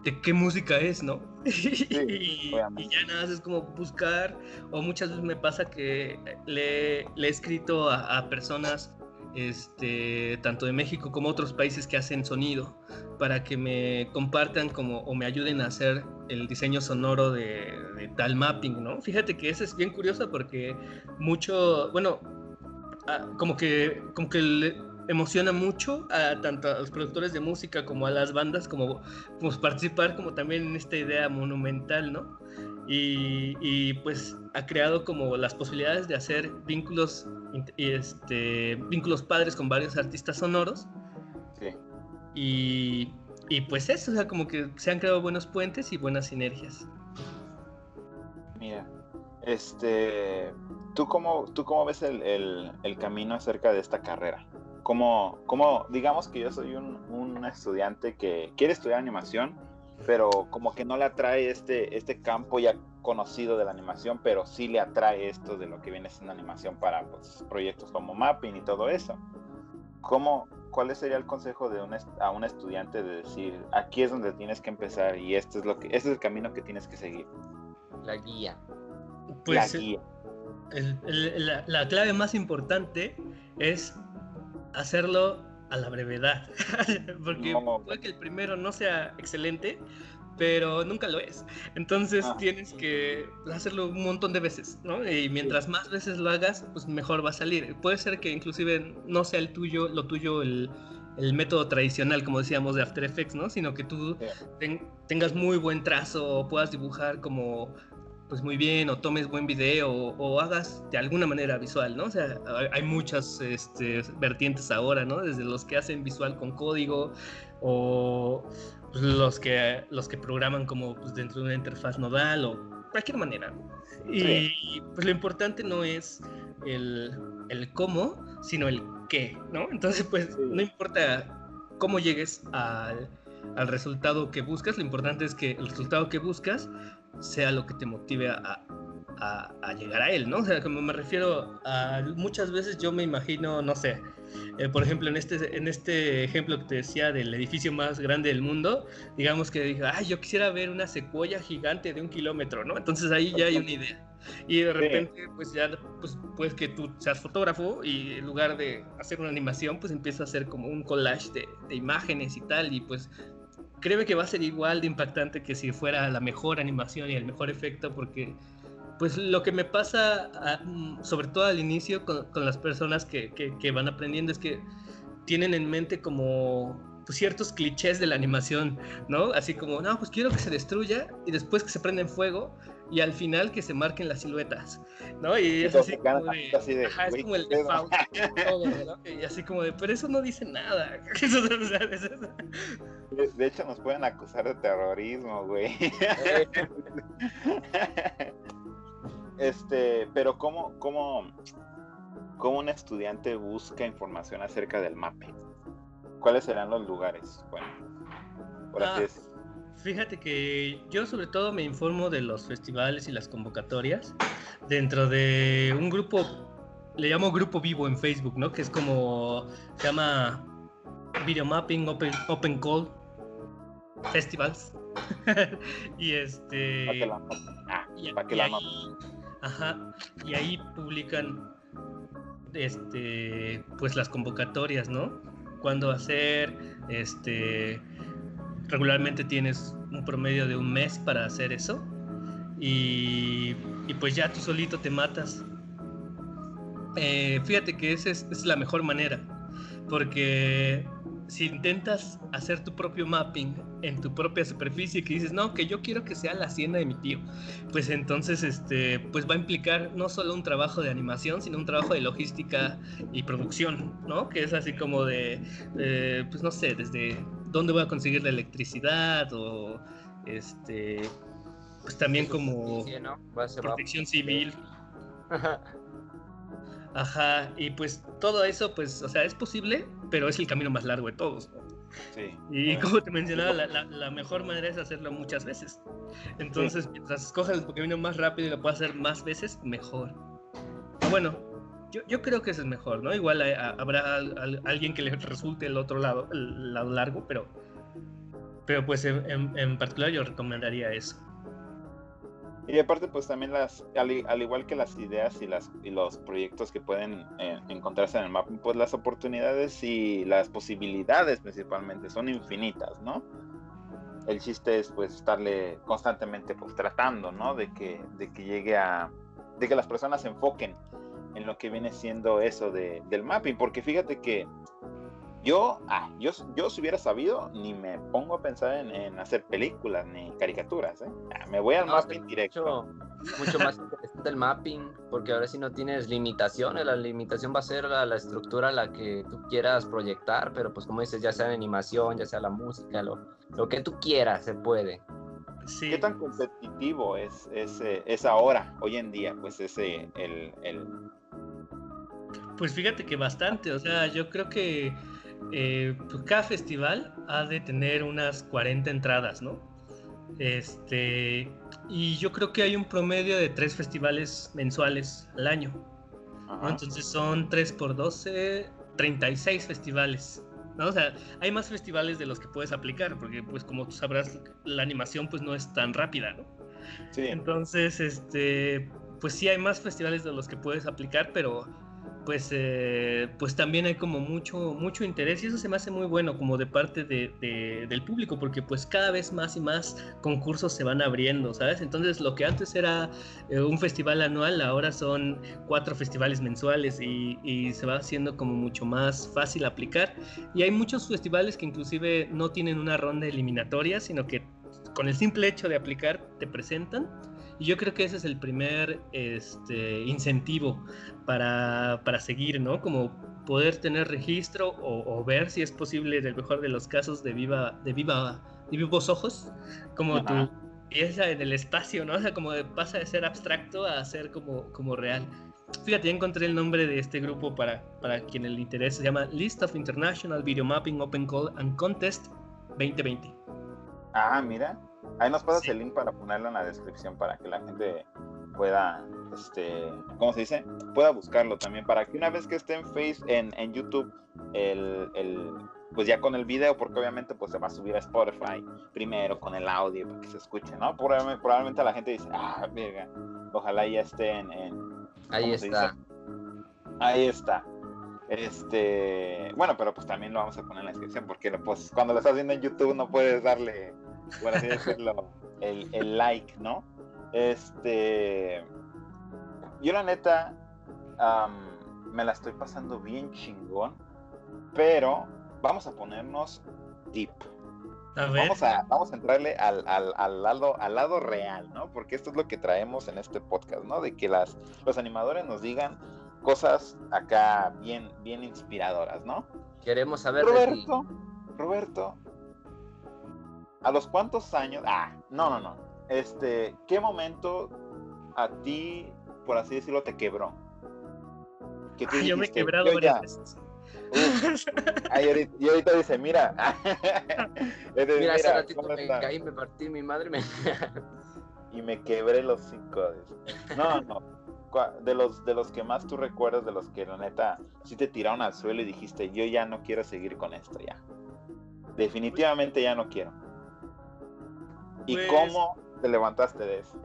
de qué música es, ¿no? <laughs> y, ya nada es como buscar, o muchas veces me pasa que le, he escrito a personas este, tanto de México como otros países que hacen sonido, para que me compartan como, o me ayuden a hacer el diseño sonoro de, tal mapping, ¿no? Fíjate que eso es bien curioso porque mucho, bueno, ah, como que, como que le emociona mucho a tanto a los productores de música como a las bandas, como, como participar como también en esta idea monumental, ¿no? Y, pues ha creado como las posibilidades de hacer vínculos, este, vínculos padres con varios artistas sonoros. Sí. Y, y, pues eso, o sea, como que se han creado buenos puentes y buenas sinergias. Mira, este, ¿tú cómo, tú cómo ves el, el, el camino acerca de esta carrera? ¿Cómo, cómo, digamos que yo soy un, un estudiante que quiere estudiar animación, pero como que no le atrae este, este campo ya conocido de la animación, pero sí le atrae esto de lo que viene siendo animación para pues, proyectos como mapping y todo eso. ¿Cómo, ¿Cuál sería el consejo de un, a un estudiante de decir, aquí es donde tienes que empezar y este es, lo que, este es el camino que tienes que seguir? La guía. Pues, la guía. la, la clave más importante es hacerlo a la brevedad. <laughs> Porque puede que el primero no sea excelente, pero nunca lo es. Entonces ah. tienes que hacerlo un montón de veces, ¿no? Y mientras más veces lo hagas, pues mejor va a salir. Puede ser que inclusive no sea el tuyo, lo tuyo el, el método tradicional, como decíamos, de After Effects, ¿no? Sino que tú tengas muy buen trazo o puedas dibujar como pues muy bien o tomes buen video o, hagas de alguna manera visual, ¿no? O sea, hay, muchas este, vertientes ahora, ¿no? Desde los que hacen visual con código o los que, los que programan como pues, dentro de una interfaz nodal o cualquier manera. Y pues lo importante no es el, el, cómo, sino el qué, ¿no? Entonces, pues no importa cómo llegues al, al resultado que buscas, lo importante es que el resultado que buscas sea lo que te motive a, a, llegar a él, ¿no? O sea, como me refiero a muchas veces yo me imagino, no sé, eh, por ejemplo, en este, en este ejemplo que te decía del edificio más grande del mundo, digamos que dije, ay, yo quisiera ver una secuoya gigante de un kilómetro, ¿no? Entonces ahí ya hay una idea. Y de repente, pues ya, pues, pues que tú seas fotógrafo y en lugar de hacer una animación, pues empieza a hacer como un collage de, de imágenes y tal, y pues créeme que va a ser igual de impactante que si fuera la mejor animación y el mejor efecto, porque pues lo que me pasa, mm, sobre todo al inicio, con, las personas que, que, van aprendiendo, es que tienen en mente como pues, ciertos clichés de la animación, ¿no? Así como, no, pues quiero que se destruya y después que se prenda en fuego y al final que se marquen las siluetas, ¿no? Y es así como de, ajá, es como el <laughs> de Y así como de, pero eso no dice nada. <laughs> De hecho, nos pueden acusar de terrorismo, güey. <laughs> Este, pero ¿cómo, cómo, cómo un estudiante busca información acerca del mapping? ¿Cuáles serán los lugares? Bueno, por así ah, Fíjate que yo sobre todo me informo de los festivales y las convocatorias dentro de un grupo, le llamo grupo vivo en Facebook, ¿no? Que es como, se llama Video Mapping Open, Open Call Festivals. <laughs> y este... ¿Para que la, ah, ¿para que la Ajá, y ahí publican este pues las convocatorias, ¿no? Cuándo hacer, este regularmente tienes un promedio de un mes para hacer eso y, pues ya tú solito te matas. Eh, fíjate que esa es, es la mejor manera, porque si intentas hacer tu propio mapping en tu propia superficie que dices, no, que yo quiero que sea la hacienda de mi tío, pues entonces este, pues va a implicar no solo un trabajo de animación, sino un trabajo de logística y producción, ¿no? Que es así como de, pues no sé, desde dónde voy a conseguir la electricidad o este, pues también como protección civil. <laughs> Ajá, y pues todo eso, pues, o sea, es posible, pero es el camino más largo de todos. Sí. Y como te mencionaba, la, mejor manera es hacerlo muchas veces. Entonces, mientras escojas el camino más rápido y lo puedas hacer más veces, mejor. Bueno, yo, yo creo que eso es mejor, ¿no? Igual habrá alguien que le resulte el otro lado, el lado largo, pero, pero pues en, en particular yo recomendaría eso. Y aparte, pues también las, al, igual que las ideas y, las, y los proyectos que pueden eh, encontrarse en el mapa, pues las oportunidades y las posibilidades principalmente son infinitas, ¿no? El chiste es pues estarle constantemente pues tratando, ¿no? De que, de que llegue a, de que las personas se enfoquen en lo que viene siendo eso de, del mapping, porque fíjate que yo, ah, yo, yo si hubiera sabido, ni me pongo a pensar en, hacer películas ni caricaturas, ¿eh? Ah, me voy al mapping directo. Mucho, más interesante el mapping, porque ahora si no tienes limitaciones, la limitación va a ser la, estructura la que tú quieras proyectar, pero pues como dices, ya sea la animación, ya sea la música, lo, lo que tú quieras, se puede. Sí. ¿Qué tan competitivo es, es, ahora, hoy en día, pues ese, el, el... Pues fíjate que bastante, o sea, yo creo que eh, pues cada festival ha de tener unas 40 entradas, ¿no? Este, y yo creo que hay un promedio de tres festivales mensuales al año. Entonces son 3 por 12, 36 festivales. ¿no? O sea, hay más festivales de los que puedes aplicar, porque pues como tú sabrás, la animación pues no es tan rápida, ¿no? Sí. Entonces, este, pues sí hay más festivales de los que puedes aplicar, pero pues, eh, pues también hay como mucho, mucho interés y eso se me hace muy bueno como de parte de, del público porque pues cada vez más y más concursos se van abriendo, ¿sabes? Entonces lo que antes era eh, un festival anual ahora son cuatro festivales mensuales y, y, se va haciendo como mucho más fácil aplicar y hay muchos festivales que inclusive no tienen una ronda eliminatoria sino que con el simple hecho de aplicar te presentan y yo creo que ese es el primer este, incentivo para, para seguir, ¿no? Como poder tener registro o, ver si es posible, en el mejor de los casos, de viva, de viva, de vivos ojos, como tu, y es en el espacio, ¿no? O sea, como pasa de ser abstracto a ser como, como real. Fíjate, ya encontré el nombre de este grupo para, para quien le interese. Se llama List of International Video Mapping Open Call and Contest 2020. Ah, mira. Ahí nos pasas el link para ponerlo en la descripción para que la gente pueda, este, ¿cómo se dice? Pueda buscarlo también para que una vez que esté en Face, en, en YouTube, el, el, pues ya con el video, porque obviamente pues se va a subir a Spotify primero con el audio para que se escuche, ¿no? Probablemente, probablemente la gente dice, ah, mira, ojalá ya esté en, Ahí está. Ahí está. Este, bueno, pero pues también lo vamos a poner en la descripción porque pues cuando lo estás viendo en YouTube no puedes darle, por así decirlo, el, el like, ¿no? Este, yo la neta me la estoy pasando bien chingón, pero vamos a ponernos deep. Vamos, a, vamos a entrarle al, lado, al lado real, ¿no? Porque esto es lo que traemos en este podcast, ¿no? De que las, los animadores nos digan cosas acá bien, bien inspiradoras, ¿no? Queremos saber Roberto, Roberto, ¿a los cuántos años? Ah, no, no, no. Este, ¿qué momento a ti, por así decirlo, te quebró? Que yo me he quebrado varias veces y ahorita dice, mira. <laughs> mira, hace ratito me caí, me partí mi madre. Me... <laughs> y me quebré los cinco. No, no. De los, de los que más tú recuerdas, de los que la neta sí te tiraron al suelo y dijiste, yo ya no quiero seguir con esto, ya. Definitivamente ya no quiero. ¿Y pues cómo te levantaste de eso?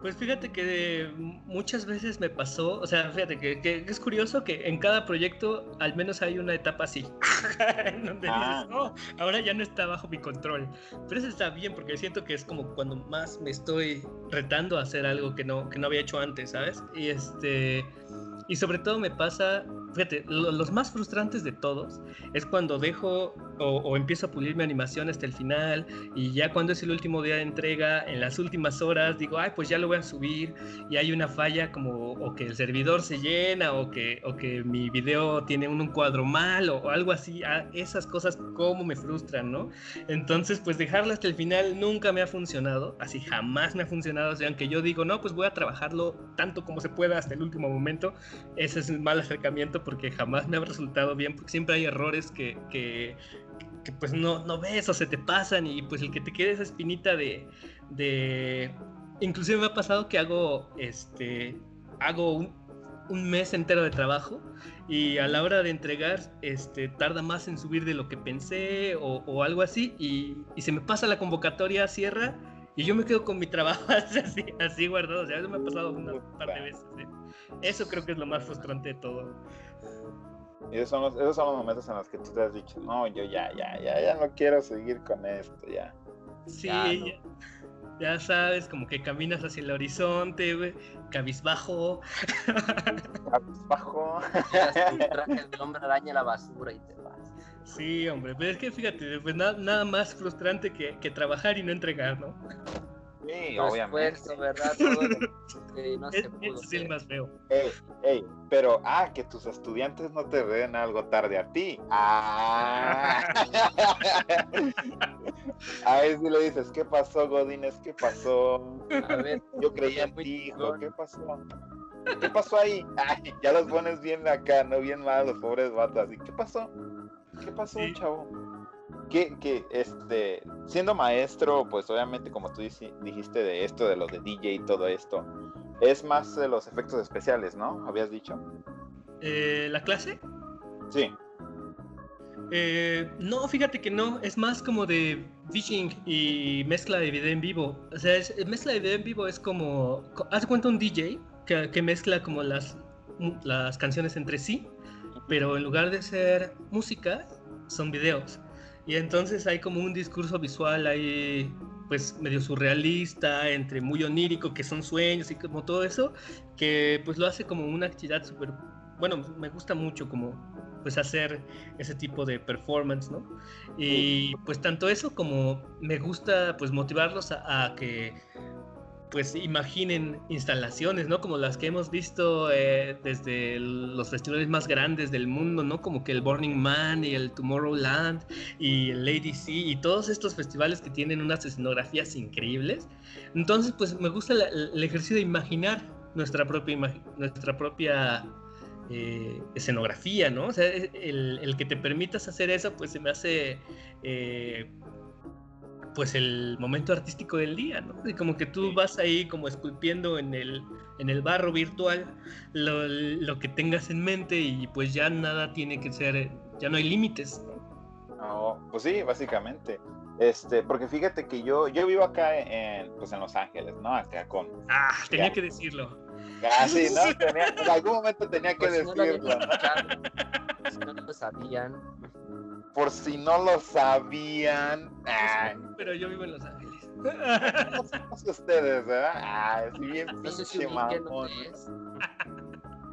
Pues fíjate que muchas veces me pasó, o sea, fíjate que, es curioso que en cada proyecto al menos hay una etapa así, <laughs> en donde ah. dices, oh, ahora ya no está bajo mi control. Pero eso está bien porque siento que es como cuando más me estoy retando a hacer algo que no, que no había hecho antes, ¿sabes? Y este, y sobre todo me pasa fíjate, los más frustrantes de todos es cuando dejo o, empiezo a pulir mi animación hasta el final y ya cuando es el último día de entrega, en las últimas horas, digo, ay, pues ya lo voy a subir y hay una falla como o que el servidor se llena o que, o que mi video tiene un, cuadro mal o, algo así, ah, esas cosas como me frustran, ¿no? Entonces, pues dejarlo hasta el final nunca me ha funcionado, así jamás me ha funcionado, o sea, aunque yo digo, no, pues voy a trabajarlo tanto como se pueda hasta el último momento, ese es el mal acercamiento porque jamás me ha resultado bien, porque siempre hay errores que, que, pues no, no ves o se te pasan y pues el que te quede esa espinita de, de... Inclusive me ha pasado que hago, este, hago un, un mes entero de trabajo y a la hora de entregar este, tarda más en subir de lo que pensé o, o algo así y, y, se me pasa la convocatoria, cierra y yo me quedo con mi trabajo <laughs> así, así guardado. O sea, eso me ha pasado una par de veces. ¿eh? Eso creo que es lo más frustrante de todo. Y esos son, los, esos son los momentos en los que tú te has dicho, no, yo ya, ya, ya, ya no quiero seguir con esto, ya. Sí, ya, sabes, como que caminas hacia el horizonte, güey, cabizbajo. Cabizbajo. el hombre araña la basura y te vas. Sí, hombre, pero es que fíjate, pues nada más frustrante que, que trabajar y no entregar, ¿no? Sí, obviamente. ¿verdad? no <laughs> es, es el más feo. Ey, ey, pero, ah, que tus estudiantes no te den algo tarde a ti. Ah. <laughs> a ver si le dices, ¿qué pasó, Godínez? ¿Qué pasó? A ver, yo creía en ti, hijo. ¿Qué pasó? ¿Qué pasó ahí? Ay, ya los pones bien acá, no bien mal, los pobres vatos. ¿Y qué pasó? ¿Qué pasó, chavo? Que, este, siendo maestro, pues obviamente como tú dijiste de esto, de los de DJ y todo esto, es más de los efectos especiales, ¿no? Habías dicho. Eh, ¿La clase? Sí. Eh, no, fíjate que no, es más como de fishing y mezcla de video en vivo. O sea, mezcla de video en vivo es como, haz cuenta un DJ que, que mezcla como las, las canciones entre sí, pero en lugar de ser música, son videos. Y entonces hay como un discurso visual ahí, pues medio surrealista, entre muy onírico, que son sueños y como todo eso, que pues lo hace como una actividad súper, bueno, me gusta mucho como pues hacer ese tipo de performance, ¿no? Y pues tanto eso como me gusta pues motivarlos a, que pues imaginen instalaciones, ¿no? Como las que hemos visto eh, desde los festivales más grandes del mundo, ¿no? Como que el Burning Man y el Tomorrowland y el Lady Sea y todos estos festivales que tienen unas escenografías increíbles. Entonces, pues me gusta el ejercicio de imaginar nuestra propia, nuestra propia eh, escenografía, ¿no? O sea, el, el, que te permitas hacer eso, pues se me hace... Eh, pues el momento artístico del día, ¿no? Y como que tú vas ahí como esculpiendo en el, en el barro virtual lo, lo, que tengas en mente y pues ya nada tiene que ser, ya no hay límites, ¿no? No, pues sí, básicamente. Este, porque fíjate que yo, yo vivo acá en, pues en Los Ángeles, ¿no? Acá con... Ah, tenía que decirlo. Ah, sí, ¿no? <laughs> Tenía, en algún momento tenía que pues decirlo, ¿no? Si no lo sabían por si no lo sabían. Pero yo vivo en Los Ángeles. No ustedes, ¿verdad? Ah, es bien pinche mamón.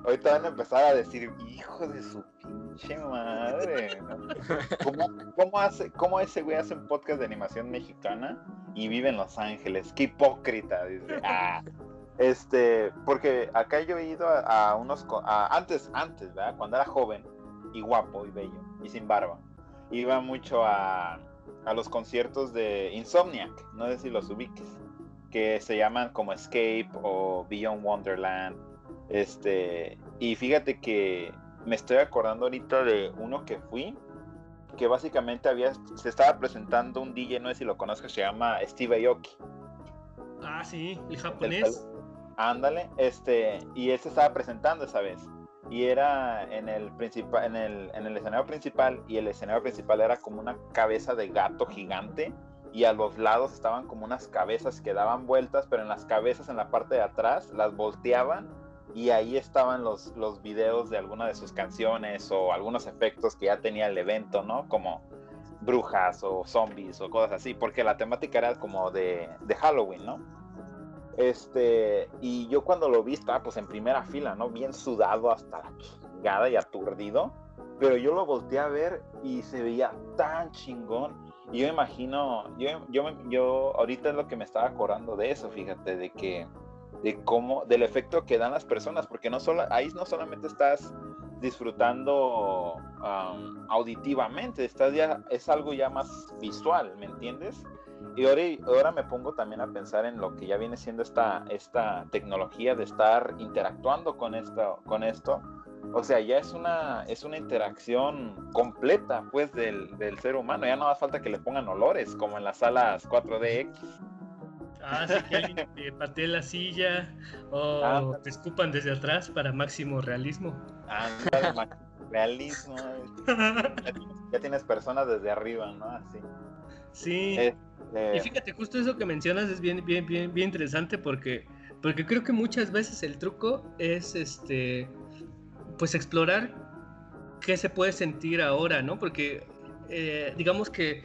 Ahorita van a empezar a decir, hijo de su pinche madre. ¿Cómo, hace, ¿Cómo ese güey hace un podcast de animación mexicana y vive en Los Ángeles? Qué hipócrita, dice. Ah. Este, porque acá yo he ido a, unos. antes, antes, ¿verdad? Cuando era joven y guapo y bello y sin barba iba mucho a, a los conciertos de Insomniac, no sé si los ubiques, que se llaman como Escape o Beyond Wonderland. Este, y fíjate que me estoy acordando ahorita de uno que fui, que básicamente había, se estaba presentando un DJ, no sé si lo conozcas, se llama Steve Aoki. Ah, sí, el japonés. Ándale, este, y él se estaba presentando esa vez y era en el, en, el, en el escenario principal y el escenario principal era como una cabeza de gato gigante y a los lados estaban como unas cabezas que daban vueltas, pero en las cabezas en la parte de atrás las volteaban y ahí estaban los, los videos de alguna de sus canciones o algunos efectos que ya tenía el evento, ¿no? Como brujas o zombies o cosas así, porque la temática era como de, de Halloween, ¿no? Este, y yo cuando lo vi estaba pues en primera fila, ¿no? Bien sudado hasta la chingada y aturdido. Pero yo lo volteé a ver y se veía tan chingón. Y yo imagino, yo, yo, yo ahorita es lo que me estaba acordando de eso, fíjate, de que, de cómo, del efecto que dan las personas, porque no solo, ahí no solamente estás disfrutando auditivamente, estás ya, es algo ya más visual, ¿me entiendes? Y ahora, ahora, me pongo también a pensar en lo que ya viene siendo esta, esta tecnología de estar interactuando con esto, con esto. O sea, ya es una, es una interacción completa, pues, del, del ser humano. Ya no hace falta que le pongan olores, como en las salas 4DX. Ah, sí, que alguien te patee la silla o ah, te escupan desde atrás para máximo realismo. Ah, realismo. ya, tienes, personas desde arriba, ¿no? Así. Sí. Eh, y fíjate, justo eso que mencionas es bien, bien, bien, bien interesante porque, porque creo que muchas veces el truco es este pues explorar qué se puede sentir ahora, ¿no? Porque eh, digamos que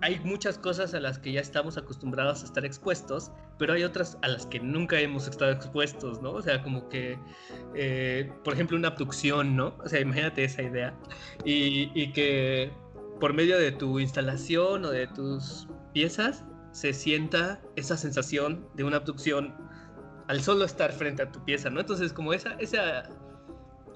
hay muchas cosas a las que ya estamos acostumbrados a estar expuestos, pero hay otras a las que nunca hemos estado expuestos, ¿no? O sea, como que, eh, por ejemplo, una abducción, ¿no? O sea, imagínate esa idea. Y, que por medio de tu instalación o de tus piezas se sienta esa sensación de una abducción al solo estar frente a tu pieza, ¿no? Entonces, como esa, esa,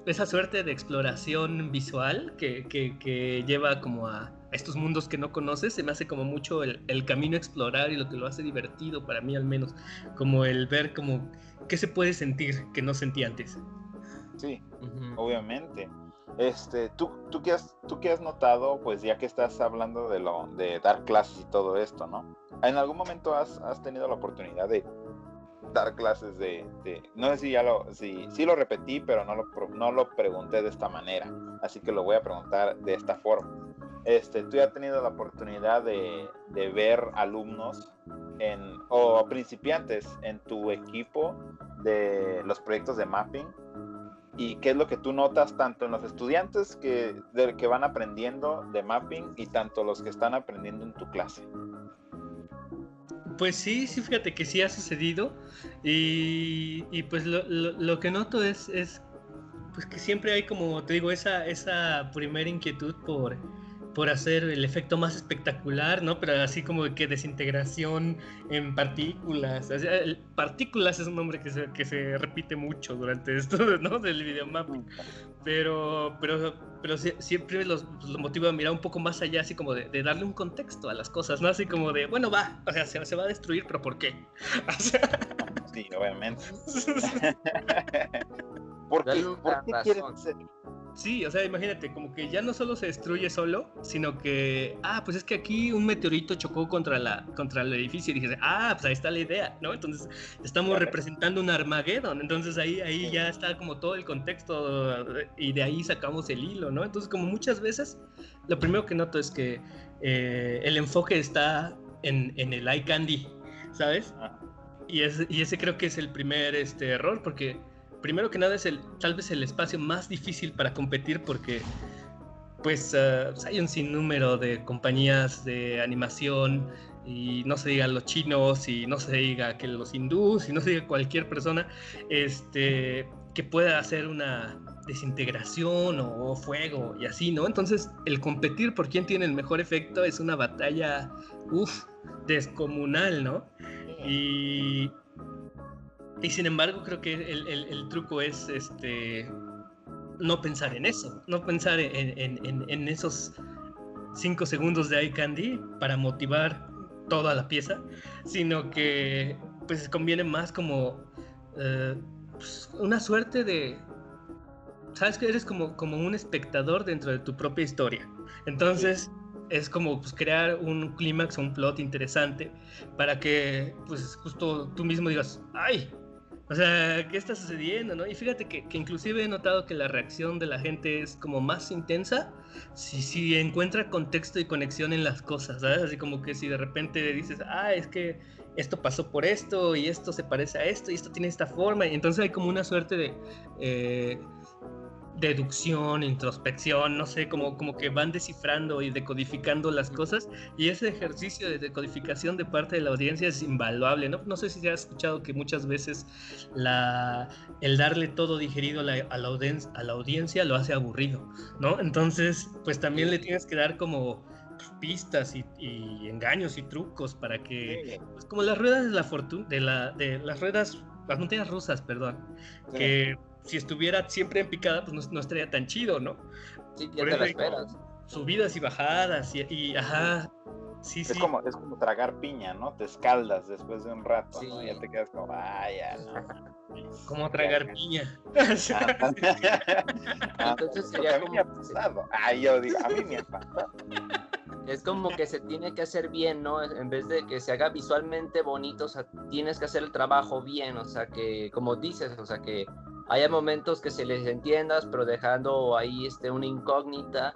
esa suerte de exploración visual que, lleva como a estos mundos que no conoces, se me hace como mucho el, el, camino a explorar y lo que lo hace divertido para mí al menos, como el ver como qué se puede sentir que no sentí antes. Sí, obviamente. Este, ¿tú, tú, qué has, tú qué has notado, pues ya que estás hablando de, lo, de dar clases y todo esto, ¿no? ¿En algún momento has, has tenido la oportunidad de dar clases de, de, no sé si ya lo, si, sí lo repetí, pero no lo, no lo pregunté de esta manera, así que lo voy a preguntar de esta forma. Este, ¿Tú ya has tenido la oportunidad de, ver alumnos o principiantes en tu equipo de los proyectos de mapping y qué es lo que tú notas tanto en los estudiantes que, van aprendiendo de mapping y tanto los que están aprendiendo en tu clase. Pues sí, sí, fíjate que sí ha sucedido y, pues lo, que noto es, es pues que siempre hay como te digo esa, esa primera inquietud por, por hacer el efecto más espectacular, ¿no? Pero así como que desintegración en partículas. partículas es un nombre que se, que se repite mucho durante esto, <laughs> ¿no? Del videomapping. Pero, pero, pero siempre los, los motiva a mirar un poco más allá, así como de, darle un contexto a las cosas, ¿no? Así como de, bueno, va, o sea, se, se va a destruir, pero ¿por qué? <laughs> sí, obviamente. <laughs> ¿Por qué, ¿por qué quieres hacer? Sí, o sea, imagínate, como que ya no solo se destruye solo, sino que, ah, pues es que aquí un meteorito chocó contra, la, contra el edificio y dices, ah, pues ahí está la idea, ¿no? Entonces estamos representando un Armageddon, entonces ahí, ahí ya está como todo el contexto y de ahí sacamos el hilo, ¿no? Entonces como muchas veces, lo primero que noto es que eh, el enfoque está en, en el eye candy, ¿sabes? Y, es, y ese creo que es el primer este, error, porque primero que nada es el, tal vez el espacio más difícil para competir porque pues, pues, hay un sinnúmero de compañías de animación y no se diga los chinos y no se diga que los hindús y no se diga cualquier persona este, que pueda hacer una desintegración o, fuego y así, ¿no? Entonces el competir por quién tiene el mejor efecto es una batalla, uff, descomunal, ¿no? Y, y sin embargo, creo que el, el, truco es este no pensar en eso, no pensar en, en, en, esos cinco segundos de eye candy para motivar toda la pieza, sino que pues conviene más como eh, pues, una suerte de, sabes que eres como, como un espectador dentro de tu propia historia. Entonces es como pues, crear un clímax o un plot interesante para que pues justo tú mismo digas, ay, o sea, ¿qué está sucediendo, no? Y fíjate que, que, inclusive he notado que la reacción de la gente es como más intensa si, si encuentra contexto y conexión en las cosas, ¿sabes? Así como que si de repente dices, ah, es que esto pasó por esto y esto se parece a esto y esto tiene esta forma, y entonces hay como una suerte de... Eh, deducción, introspección, no sé, como, como que van descifrando y decodificando las cosas y ese ejercicio de decodificación de parte de la audiencia es invaluable, ¿no? No sé si se ha escuchado que muchas veces la, el darle todo digerido a la, a la, audiencia, a la audiencia lo hace aburrido, ¿no? Entonces, pues también le tienes que dar como pistas y, engaños y trucos para que, pues como las ruedas de la fortuna, de, la, de las ruedas, las montañas rusas, perdón, que si estuviera siempre en picada, pues no, estaría tan chido, ¿no? Sí, ya te la esperas. Subidas y bajadas y, ajá. Sí, es sí. Como, es como tragar piña, ¿no? Te escaldas después de un rato, ¿no? Ya te quedas como, vaya, ¿no? Como tragar piña. <laughs> <laughs> Entonces sería a mí me ha pasado. Ay, yo digo, a mí me ha pasado. Es como que se tiene que hacer bien, ¿no? En vez de que se haga visualmente bonito, o sea, tienes que hacer el trabajo bien, o sea, que, como dices, o sea, que haya momentos que se les entiendas, pero dejando ahí este, una incógnita,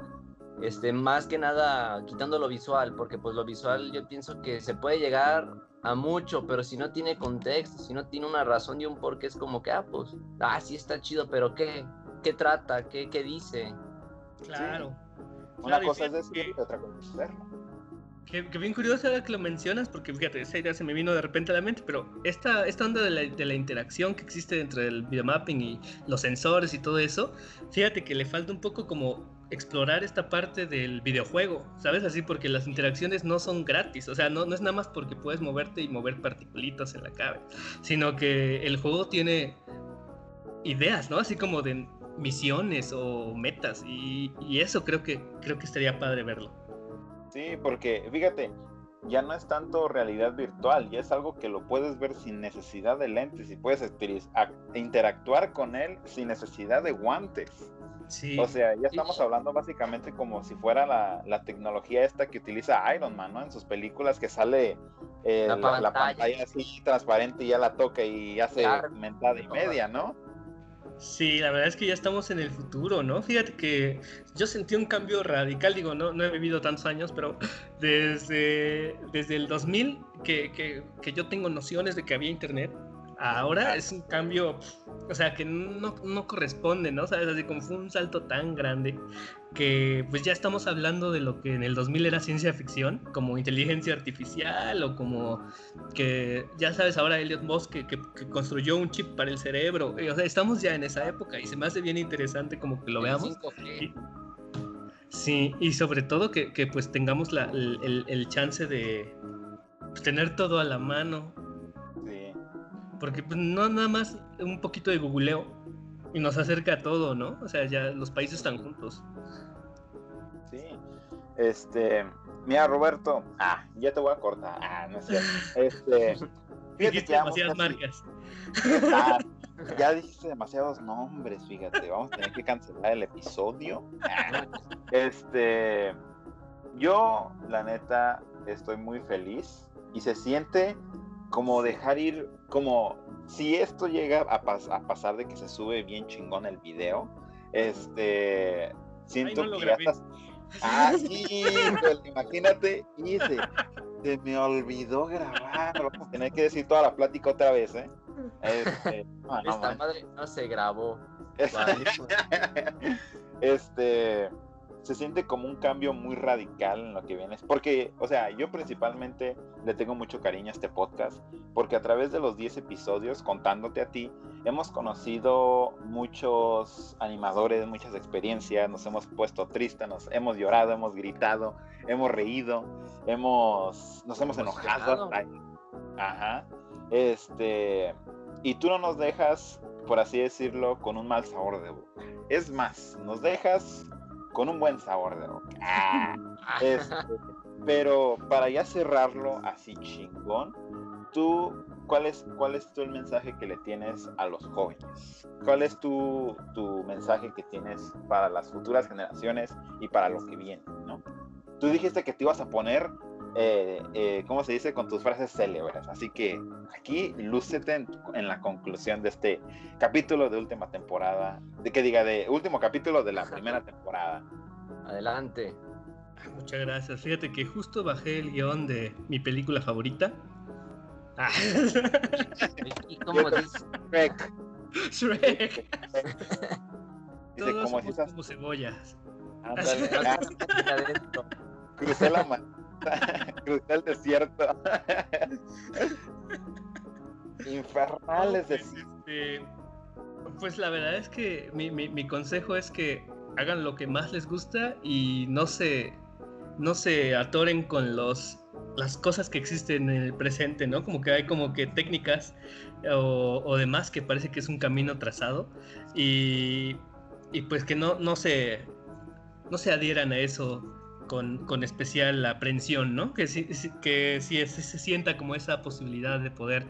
este, más que nada quitando lo visual, porque pues lo visual yo pienso que se puede llegar a mucho, pero si no tiene contexto, si no tiene una razón y un porqué, es como que, ah, pues, ah, sí está chido, pero ¿qué? ¿Qué trata? ¿Qué, qué dice? Claro. Una cosa es decir y otra cosa es Qué, bien curioso que lo mencionas, porque fíjate, esa idea se me vino de repente a la mente, pero esta, esta onda de la, de la interacción que existe entre el videomapping y los sensores y todo eso, fíjate que le falta un poco como explorar esta parte del videojuego, ¿sabes? Así porque las interacciones no son gratis, o sea, no, no es nada más porque puedes moverte y mover particulitos en la cabe, sino que el juego tiene ideas, ¿no? Así como de misiones o metas y, y eso creo que, creo que estaría padre verlo. Sí, porque fíjate, ya no es tanto realidad virtual, ya es algo que lo puedes ver sin necesidad de lentes y puedes interactuar con él sin necesidad de guantes. Sí. O sea, ya estamos hablando básicamente como si fuera la, tecnología esta que utiliza Iron Man, ¿no? En sus películas que sale eh, la, pantalla. así transparente y ya la toca y hace mentada y media, ¿no? Sí, la verdad es que ya estamos en el futuro, ¿no? Fíjate que yo sentí un cambio radical, digo, no, no he vivido tantos años, pero <laughs> desde, desde el 2000 que, que, que yo tengo nociones de que había internet, ahora es un cambio, o sea, que no, no corresponde, ¿no? ¿Sabes? Así como fue un salto tan grande que pues ya estamos hablando de lo que en el 2000 era ciencia ficción, como inteligencia artificial o como que ya sabes ahora Elliot Musk que, que, construyó un chip para el cerebro, o sea, estamos ya en esa época y se me hace bien interesante como que lo veamos. Sí, y sobre todo que, que pues tengamos la, el, el, chance de pues, tener todo a la mano. Sí. Porque pues, no nada más un poquito de googleo y nos acerca a todo, ¿no? O sea, ya los países están juntos. Este, mira, Roberto. Ah, ya te voy a cortar. Ah, no sé. Este. <laughs> Fíjate que demasiadas marcas. Ah, <laughs> ya dijiste demasiados nombres, fíjate. Vamos a tener que cancelar el episodio. Ah, este. Yo, la neta, estoy muy feliz y se siente como dejar ir, como si esto llega a, pas a pasar de que se sube bien chingón el video, este, siento Ay, no que ya estás... Ah, sí, pues, imagínate, y se, me olvidó grabar, vamos a tener que decir toda la plática otra vez, ¿eh? Este, no, no, Esta man. madre no se grabó. <laughs> este se siente como un cambio muy radical en lo que vienes. Porque, o sea, yo principalmente le tengo mucho cariño a este podcast, porque a través de los 10 episodios, contándote a ti, hemos conocido muchos animadores, muchas experiencias, nos hemos puesto tristes, nos hemos llorado, hemos gritado, hemos reído, hemos, nos hemos enojado. Ajá. Este, y tú no nos dejas, por así decirlo, con un mal sabor de boca. Es más, nos dejas con un buen sabor de boca. Ah, este, pero para ya cerrarlo así chingón, tú, ¿cuál es, cuál es tú el mensaje que le tienes a los jóvenes? ¿Cuál es tu, tu mensaje que tienes para las futuras generaciones y para lo que viene, ¿no? Tú dijiste que te ibas a poner, eh, eh, ¿cómo se dice? Con tus frases célebres. Así que aquí lúcete en, en la conclusión de este capítulo de última temporada, de que diga, de último capítulo de la primera temporada. Adelante. Ah, Muchas gracias. Fíjate que justo bajé el guion de mi película favorita. Ah, <laughs> ¿Y cómo dices? Shrek. Shrek. Dice, Todos como somos esas, como cebollas. ándale, ah, Adentro. crucé la ma- <laughs> crucé el desierto. <laughs> Infernales Pues, este, pues la verdad es que mi, mi- mi consejo es que hagan lo que más les gusta y no se, no se atoren con los, las cosas que existen en el presente, ¿no? Como que hay como que técnicas o, o demás que parece que es un camino trazado y, y pues que no, no, se, no se adhieran a eso con, especial aprensión, ¿no? Que sí- que sí se sienta como esa posibilidad de poder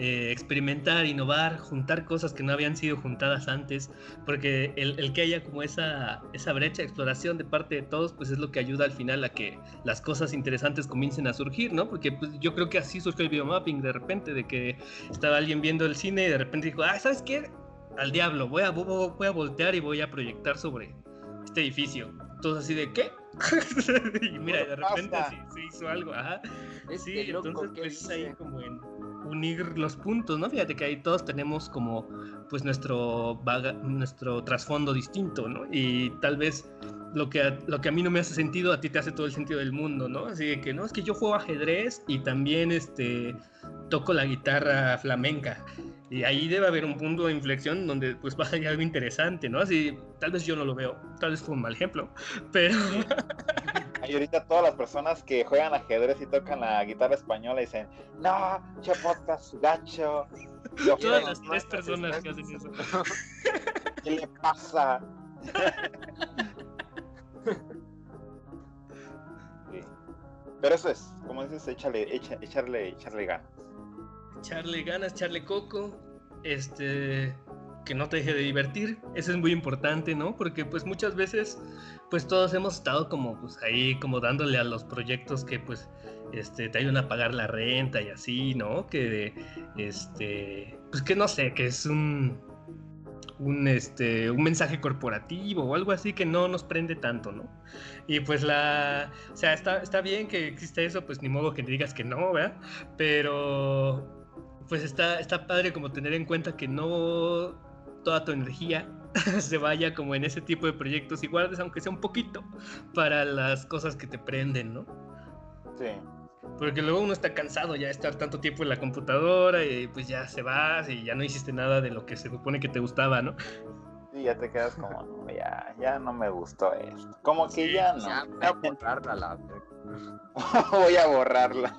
eh, experimentar, innovar, juntar cosas que no habían sido juntadas antes, porque el, que haya como esa, esa brecha de exploración de parte de todos, pues es lo que ayuda al final a que las cosas interesantes comiencen a surgir, ¿no? Porque pues, yo creo que así surgió el videomapping de repente, de que estaba alguien viendo el cine y de repente dijo, ah, ¿sabes qué? Al diablo, voy a, voy, a voltear y voy a proyectar sobre este edificio. Todos así de, ¿qué? <laughs> y mira, de repente se hizo algo, ajá. Este Sí, entonces ¿qué pues es ahí como en unir los puntos, ¿no? Fíjate que ahí todos tenemos como pues nuestro vaga- nuestro trasfondo distinto, ¿no? Y tal vez lo que, a, lo que a mí no me hace sentido, a ti te hace todo el sentido del mundo, ¿no? Así que no, es que yo juego ajedrez y también este toco la guitarra flamenca. Y ahí debe haber un punto de inflexión donde pues va a salir algo interesante, ¿no? Así, tal vez yo no lo veo, tal vez fue un mal ejemplo, <laughs> pero <laughs> Y ahorita todas las personas que juegan ajedrez y tocan la guitarra española dicen, no, che podcast gacho. <laughs> Todas las tres personas que hacen eso. ¿Qué le pasa? Sí. Pero eso es, como dices, échale, echa- echarle, echarle ganas. Echarle ganas, echarle coco, este, que no te deje de divertir, eso es muy importante, ¿no? Porque pues muchas veces, pues todos hemos estado como, pues ahí, como dándole a los proyectos que pues, este, te ayudan a pagar la renta y así, ¿no? Que, este, pues que no sé, que es un, un, este, un mensaje corporativo o algo así que no nos prende tanto, ¿no? Y pues la, o sea, está, está bien que existe eso, pues ni modo que digas que no, ¿verdad? Pero pues está, está padre como tener en cuenta que no toda tu energía <laughs> se vaya como en ese tipo de proyectos y guardes aunque sea un poquito para las cosas que te prenden, ¿no? Sí. Porque luego uno está cansado ya de estar tanto tiempo en la computadora y pues ya se va y ya no hiciste nada de lo que se supone que te gustaba, ¿no? Sí, ya te quedas como, no, ya, ya no me gustó esto. Como que ya no. Ya <laughs> voy a borrarla la Voy a borrarla.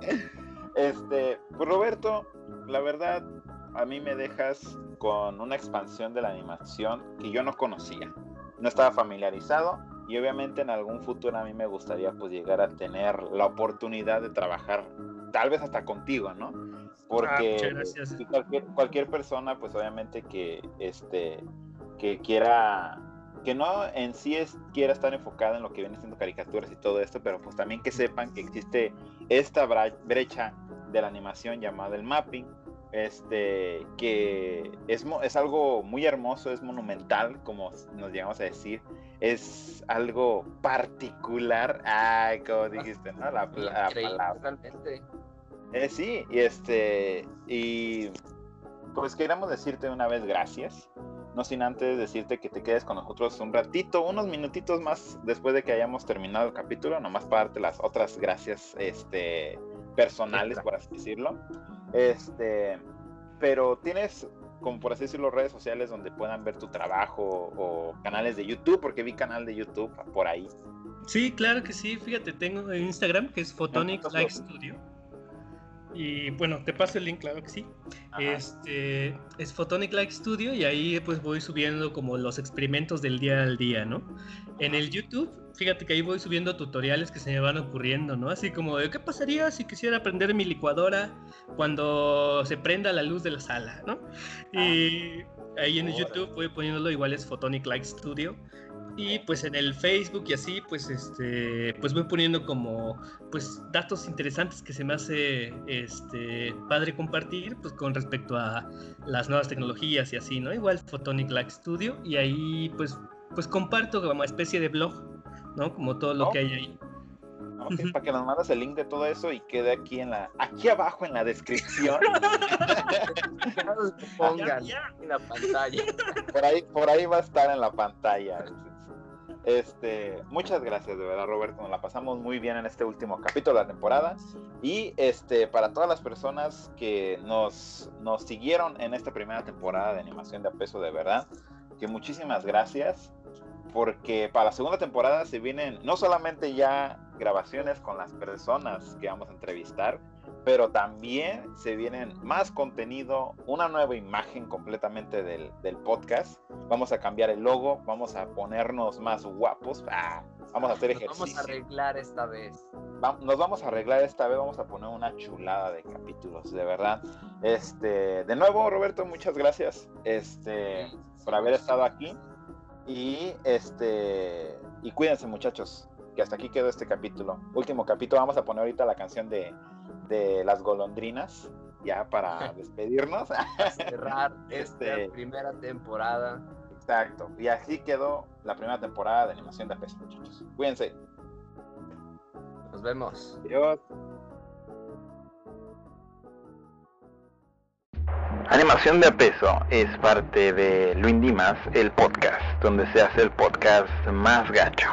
<laughs> este, pues Roberto, la verdad, a mí me dejas con una expansión de la animación que yo no conocía. No estaba familiarizado y obviamente en algún futuro a mí me gustaría pues llegar a tener la oportunidad de trabajar tal vez hasta contigo, ¿no? Porque Ah, si cualquier, cualquier persona pues obviamente que este que quiera que no en sí es quiera estar enfocada en lo que viene siendo caricaturas y todo esto, pero pues también que sepan que existe esta brecha de la animación llamada el mapping, este que es, es algo muy hermoso, es monumental, como nos llegamos a decir, es algo particular, ay, como dijiste, ¿no? La, la palabra. Eh, sí, y este, y pues queremos decirte una vez gracias, no sin antes decirte que te quedes con nosotros un ratito, unos minutitos más después de que hayamos terminado el capítulo, nomás para darte las otras gracias, este, personales, por así decirlo. Este, pero tienes, como por así decirlo, redes sociales donde puedan ver tu trabajo o canales de YouTube, porque vi canal de YouTube por ahí. Sí, claro que sí. Fíjate, tengo en Instagram que es Photonic lo- Studio. Y bueno, te paso el link, claro que sí. Ajá. Este es Photonic Like Studio y ahí pues voy subiendo como los experimentos del día al día, ¿no? En el YouTube, fíjate que ahí voy subiendo tutoriales que se me van ocurriendo, ¿no? Así como de qué pasaría si quisiera prender mi licuadora cuando se prenda la luz de la sala, ¿no? Y ahí en el. YouTube voy poniéndolo igual es Photonic Like Studio. Y pues en el Facebook y así, pues este, pues voy poniendo como pues datos interesantes que se me hace este padre compartir pues con respecto a las nuevas tecnologías y así, ¿no? Igual Photonic Like Studio y ahí pues pues comparto como especie de blog, ¿no? Como todo lo Oh. que hay ahí. Ok, Ujú. para que nos mandes el link de todo eso y quede aquí en la aquí abajo en la descripción. <laughs> Pongan en la pantalla. por ahí por ahí va a estar en la pantalla. Este, muchas gracias de verdad, Roberto. Nos la pasamos muy bien en este último capítulo de la temporada. Y este, para todas las personas que nos, nos siguieron en esta primera temporada de animación de peso de verdad, que muchísimas gracias. Porque para la segunda temporada se vienen no solamente ya grabaciones con las personas que vamos a entrevistar, pero también se vienen más contenido, una nueva imagen completamente del, del podcast. Vamos a cambiar el logo, vamos a ponernos más guapos, ah, vamos a hacer Nos vamos a ejercicio. arreglar esta vez. Va- nos vamos a arreglar esta vez, vamos a poner una chulada de capítulos, de verdad. Este, de nuevo, Roberto, muchas gracias este, por haber estado aquí. Y este y cuídense muchachos, que hasta aquí quedó este capítulo. Último capítulo, vamos a poner ahorita la canción de, de las golondrinas, ya para <laughs> despedirnos. Cerrar <laughs> esta Este- primera temporada. Exacto. Y así quedó la primera temporada de animación de peso, muchachos. Cuídense. Nos vemos. Adiós. Animación de a peso es parte de Luis Dimas, el podcast, donde se hace el podcast más gacho.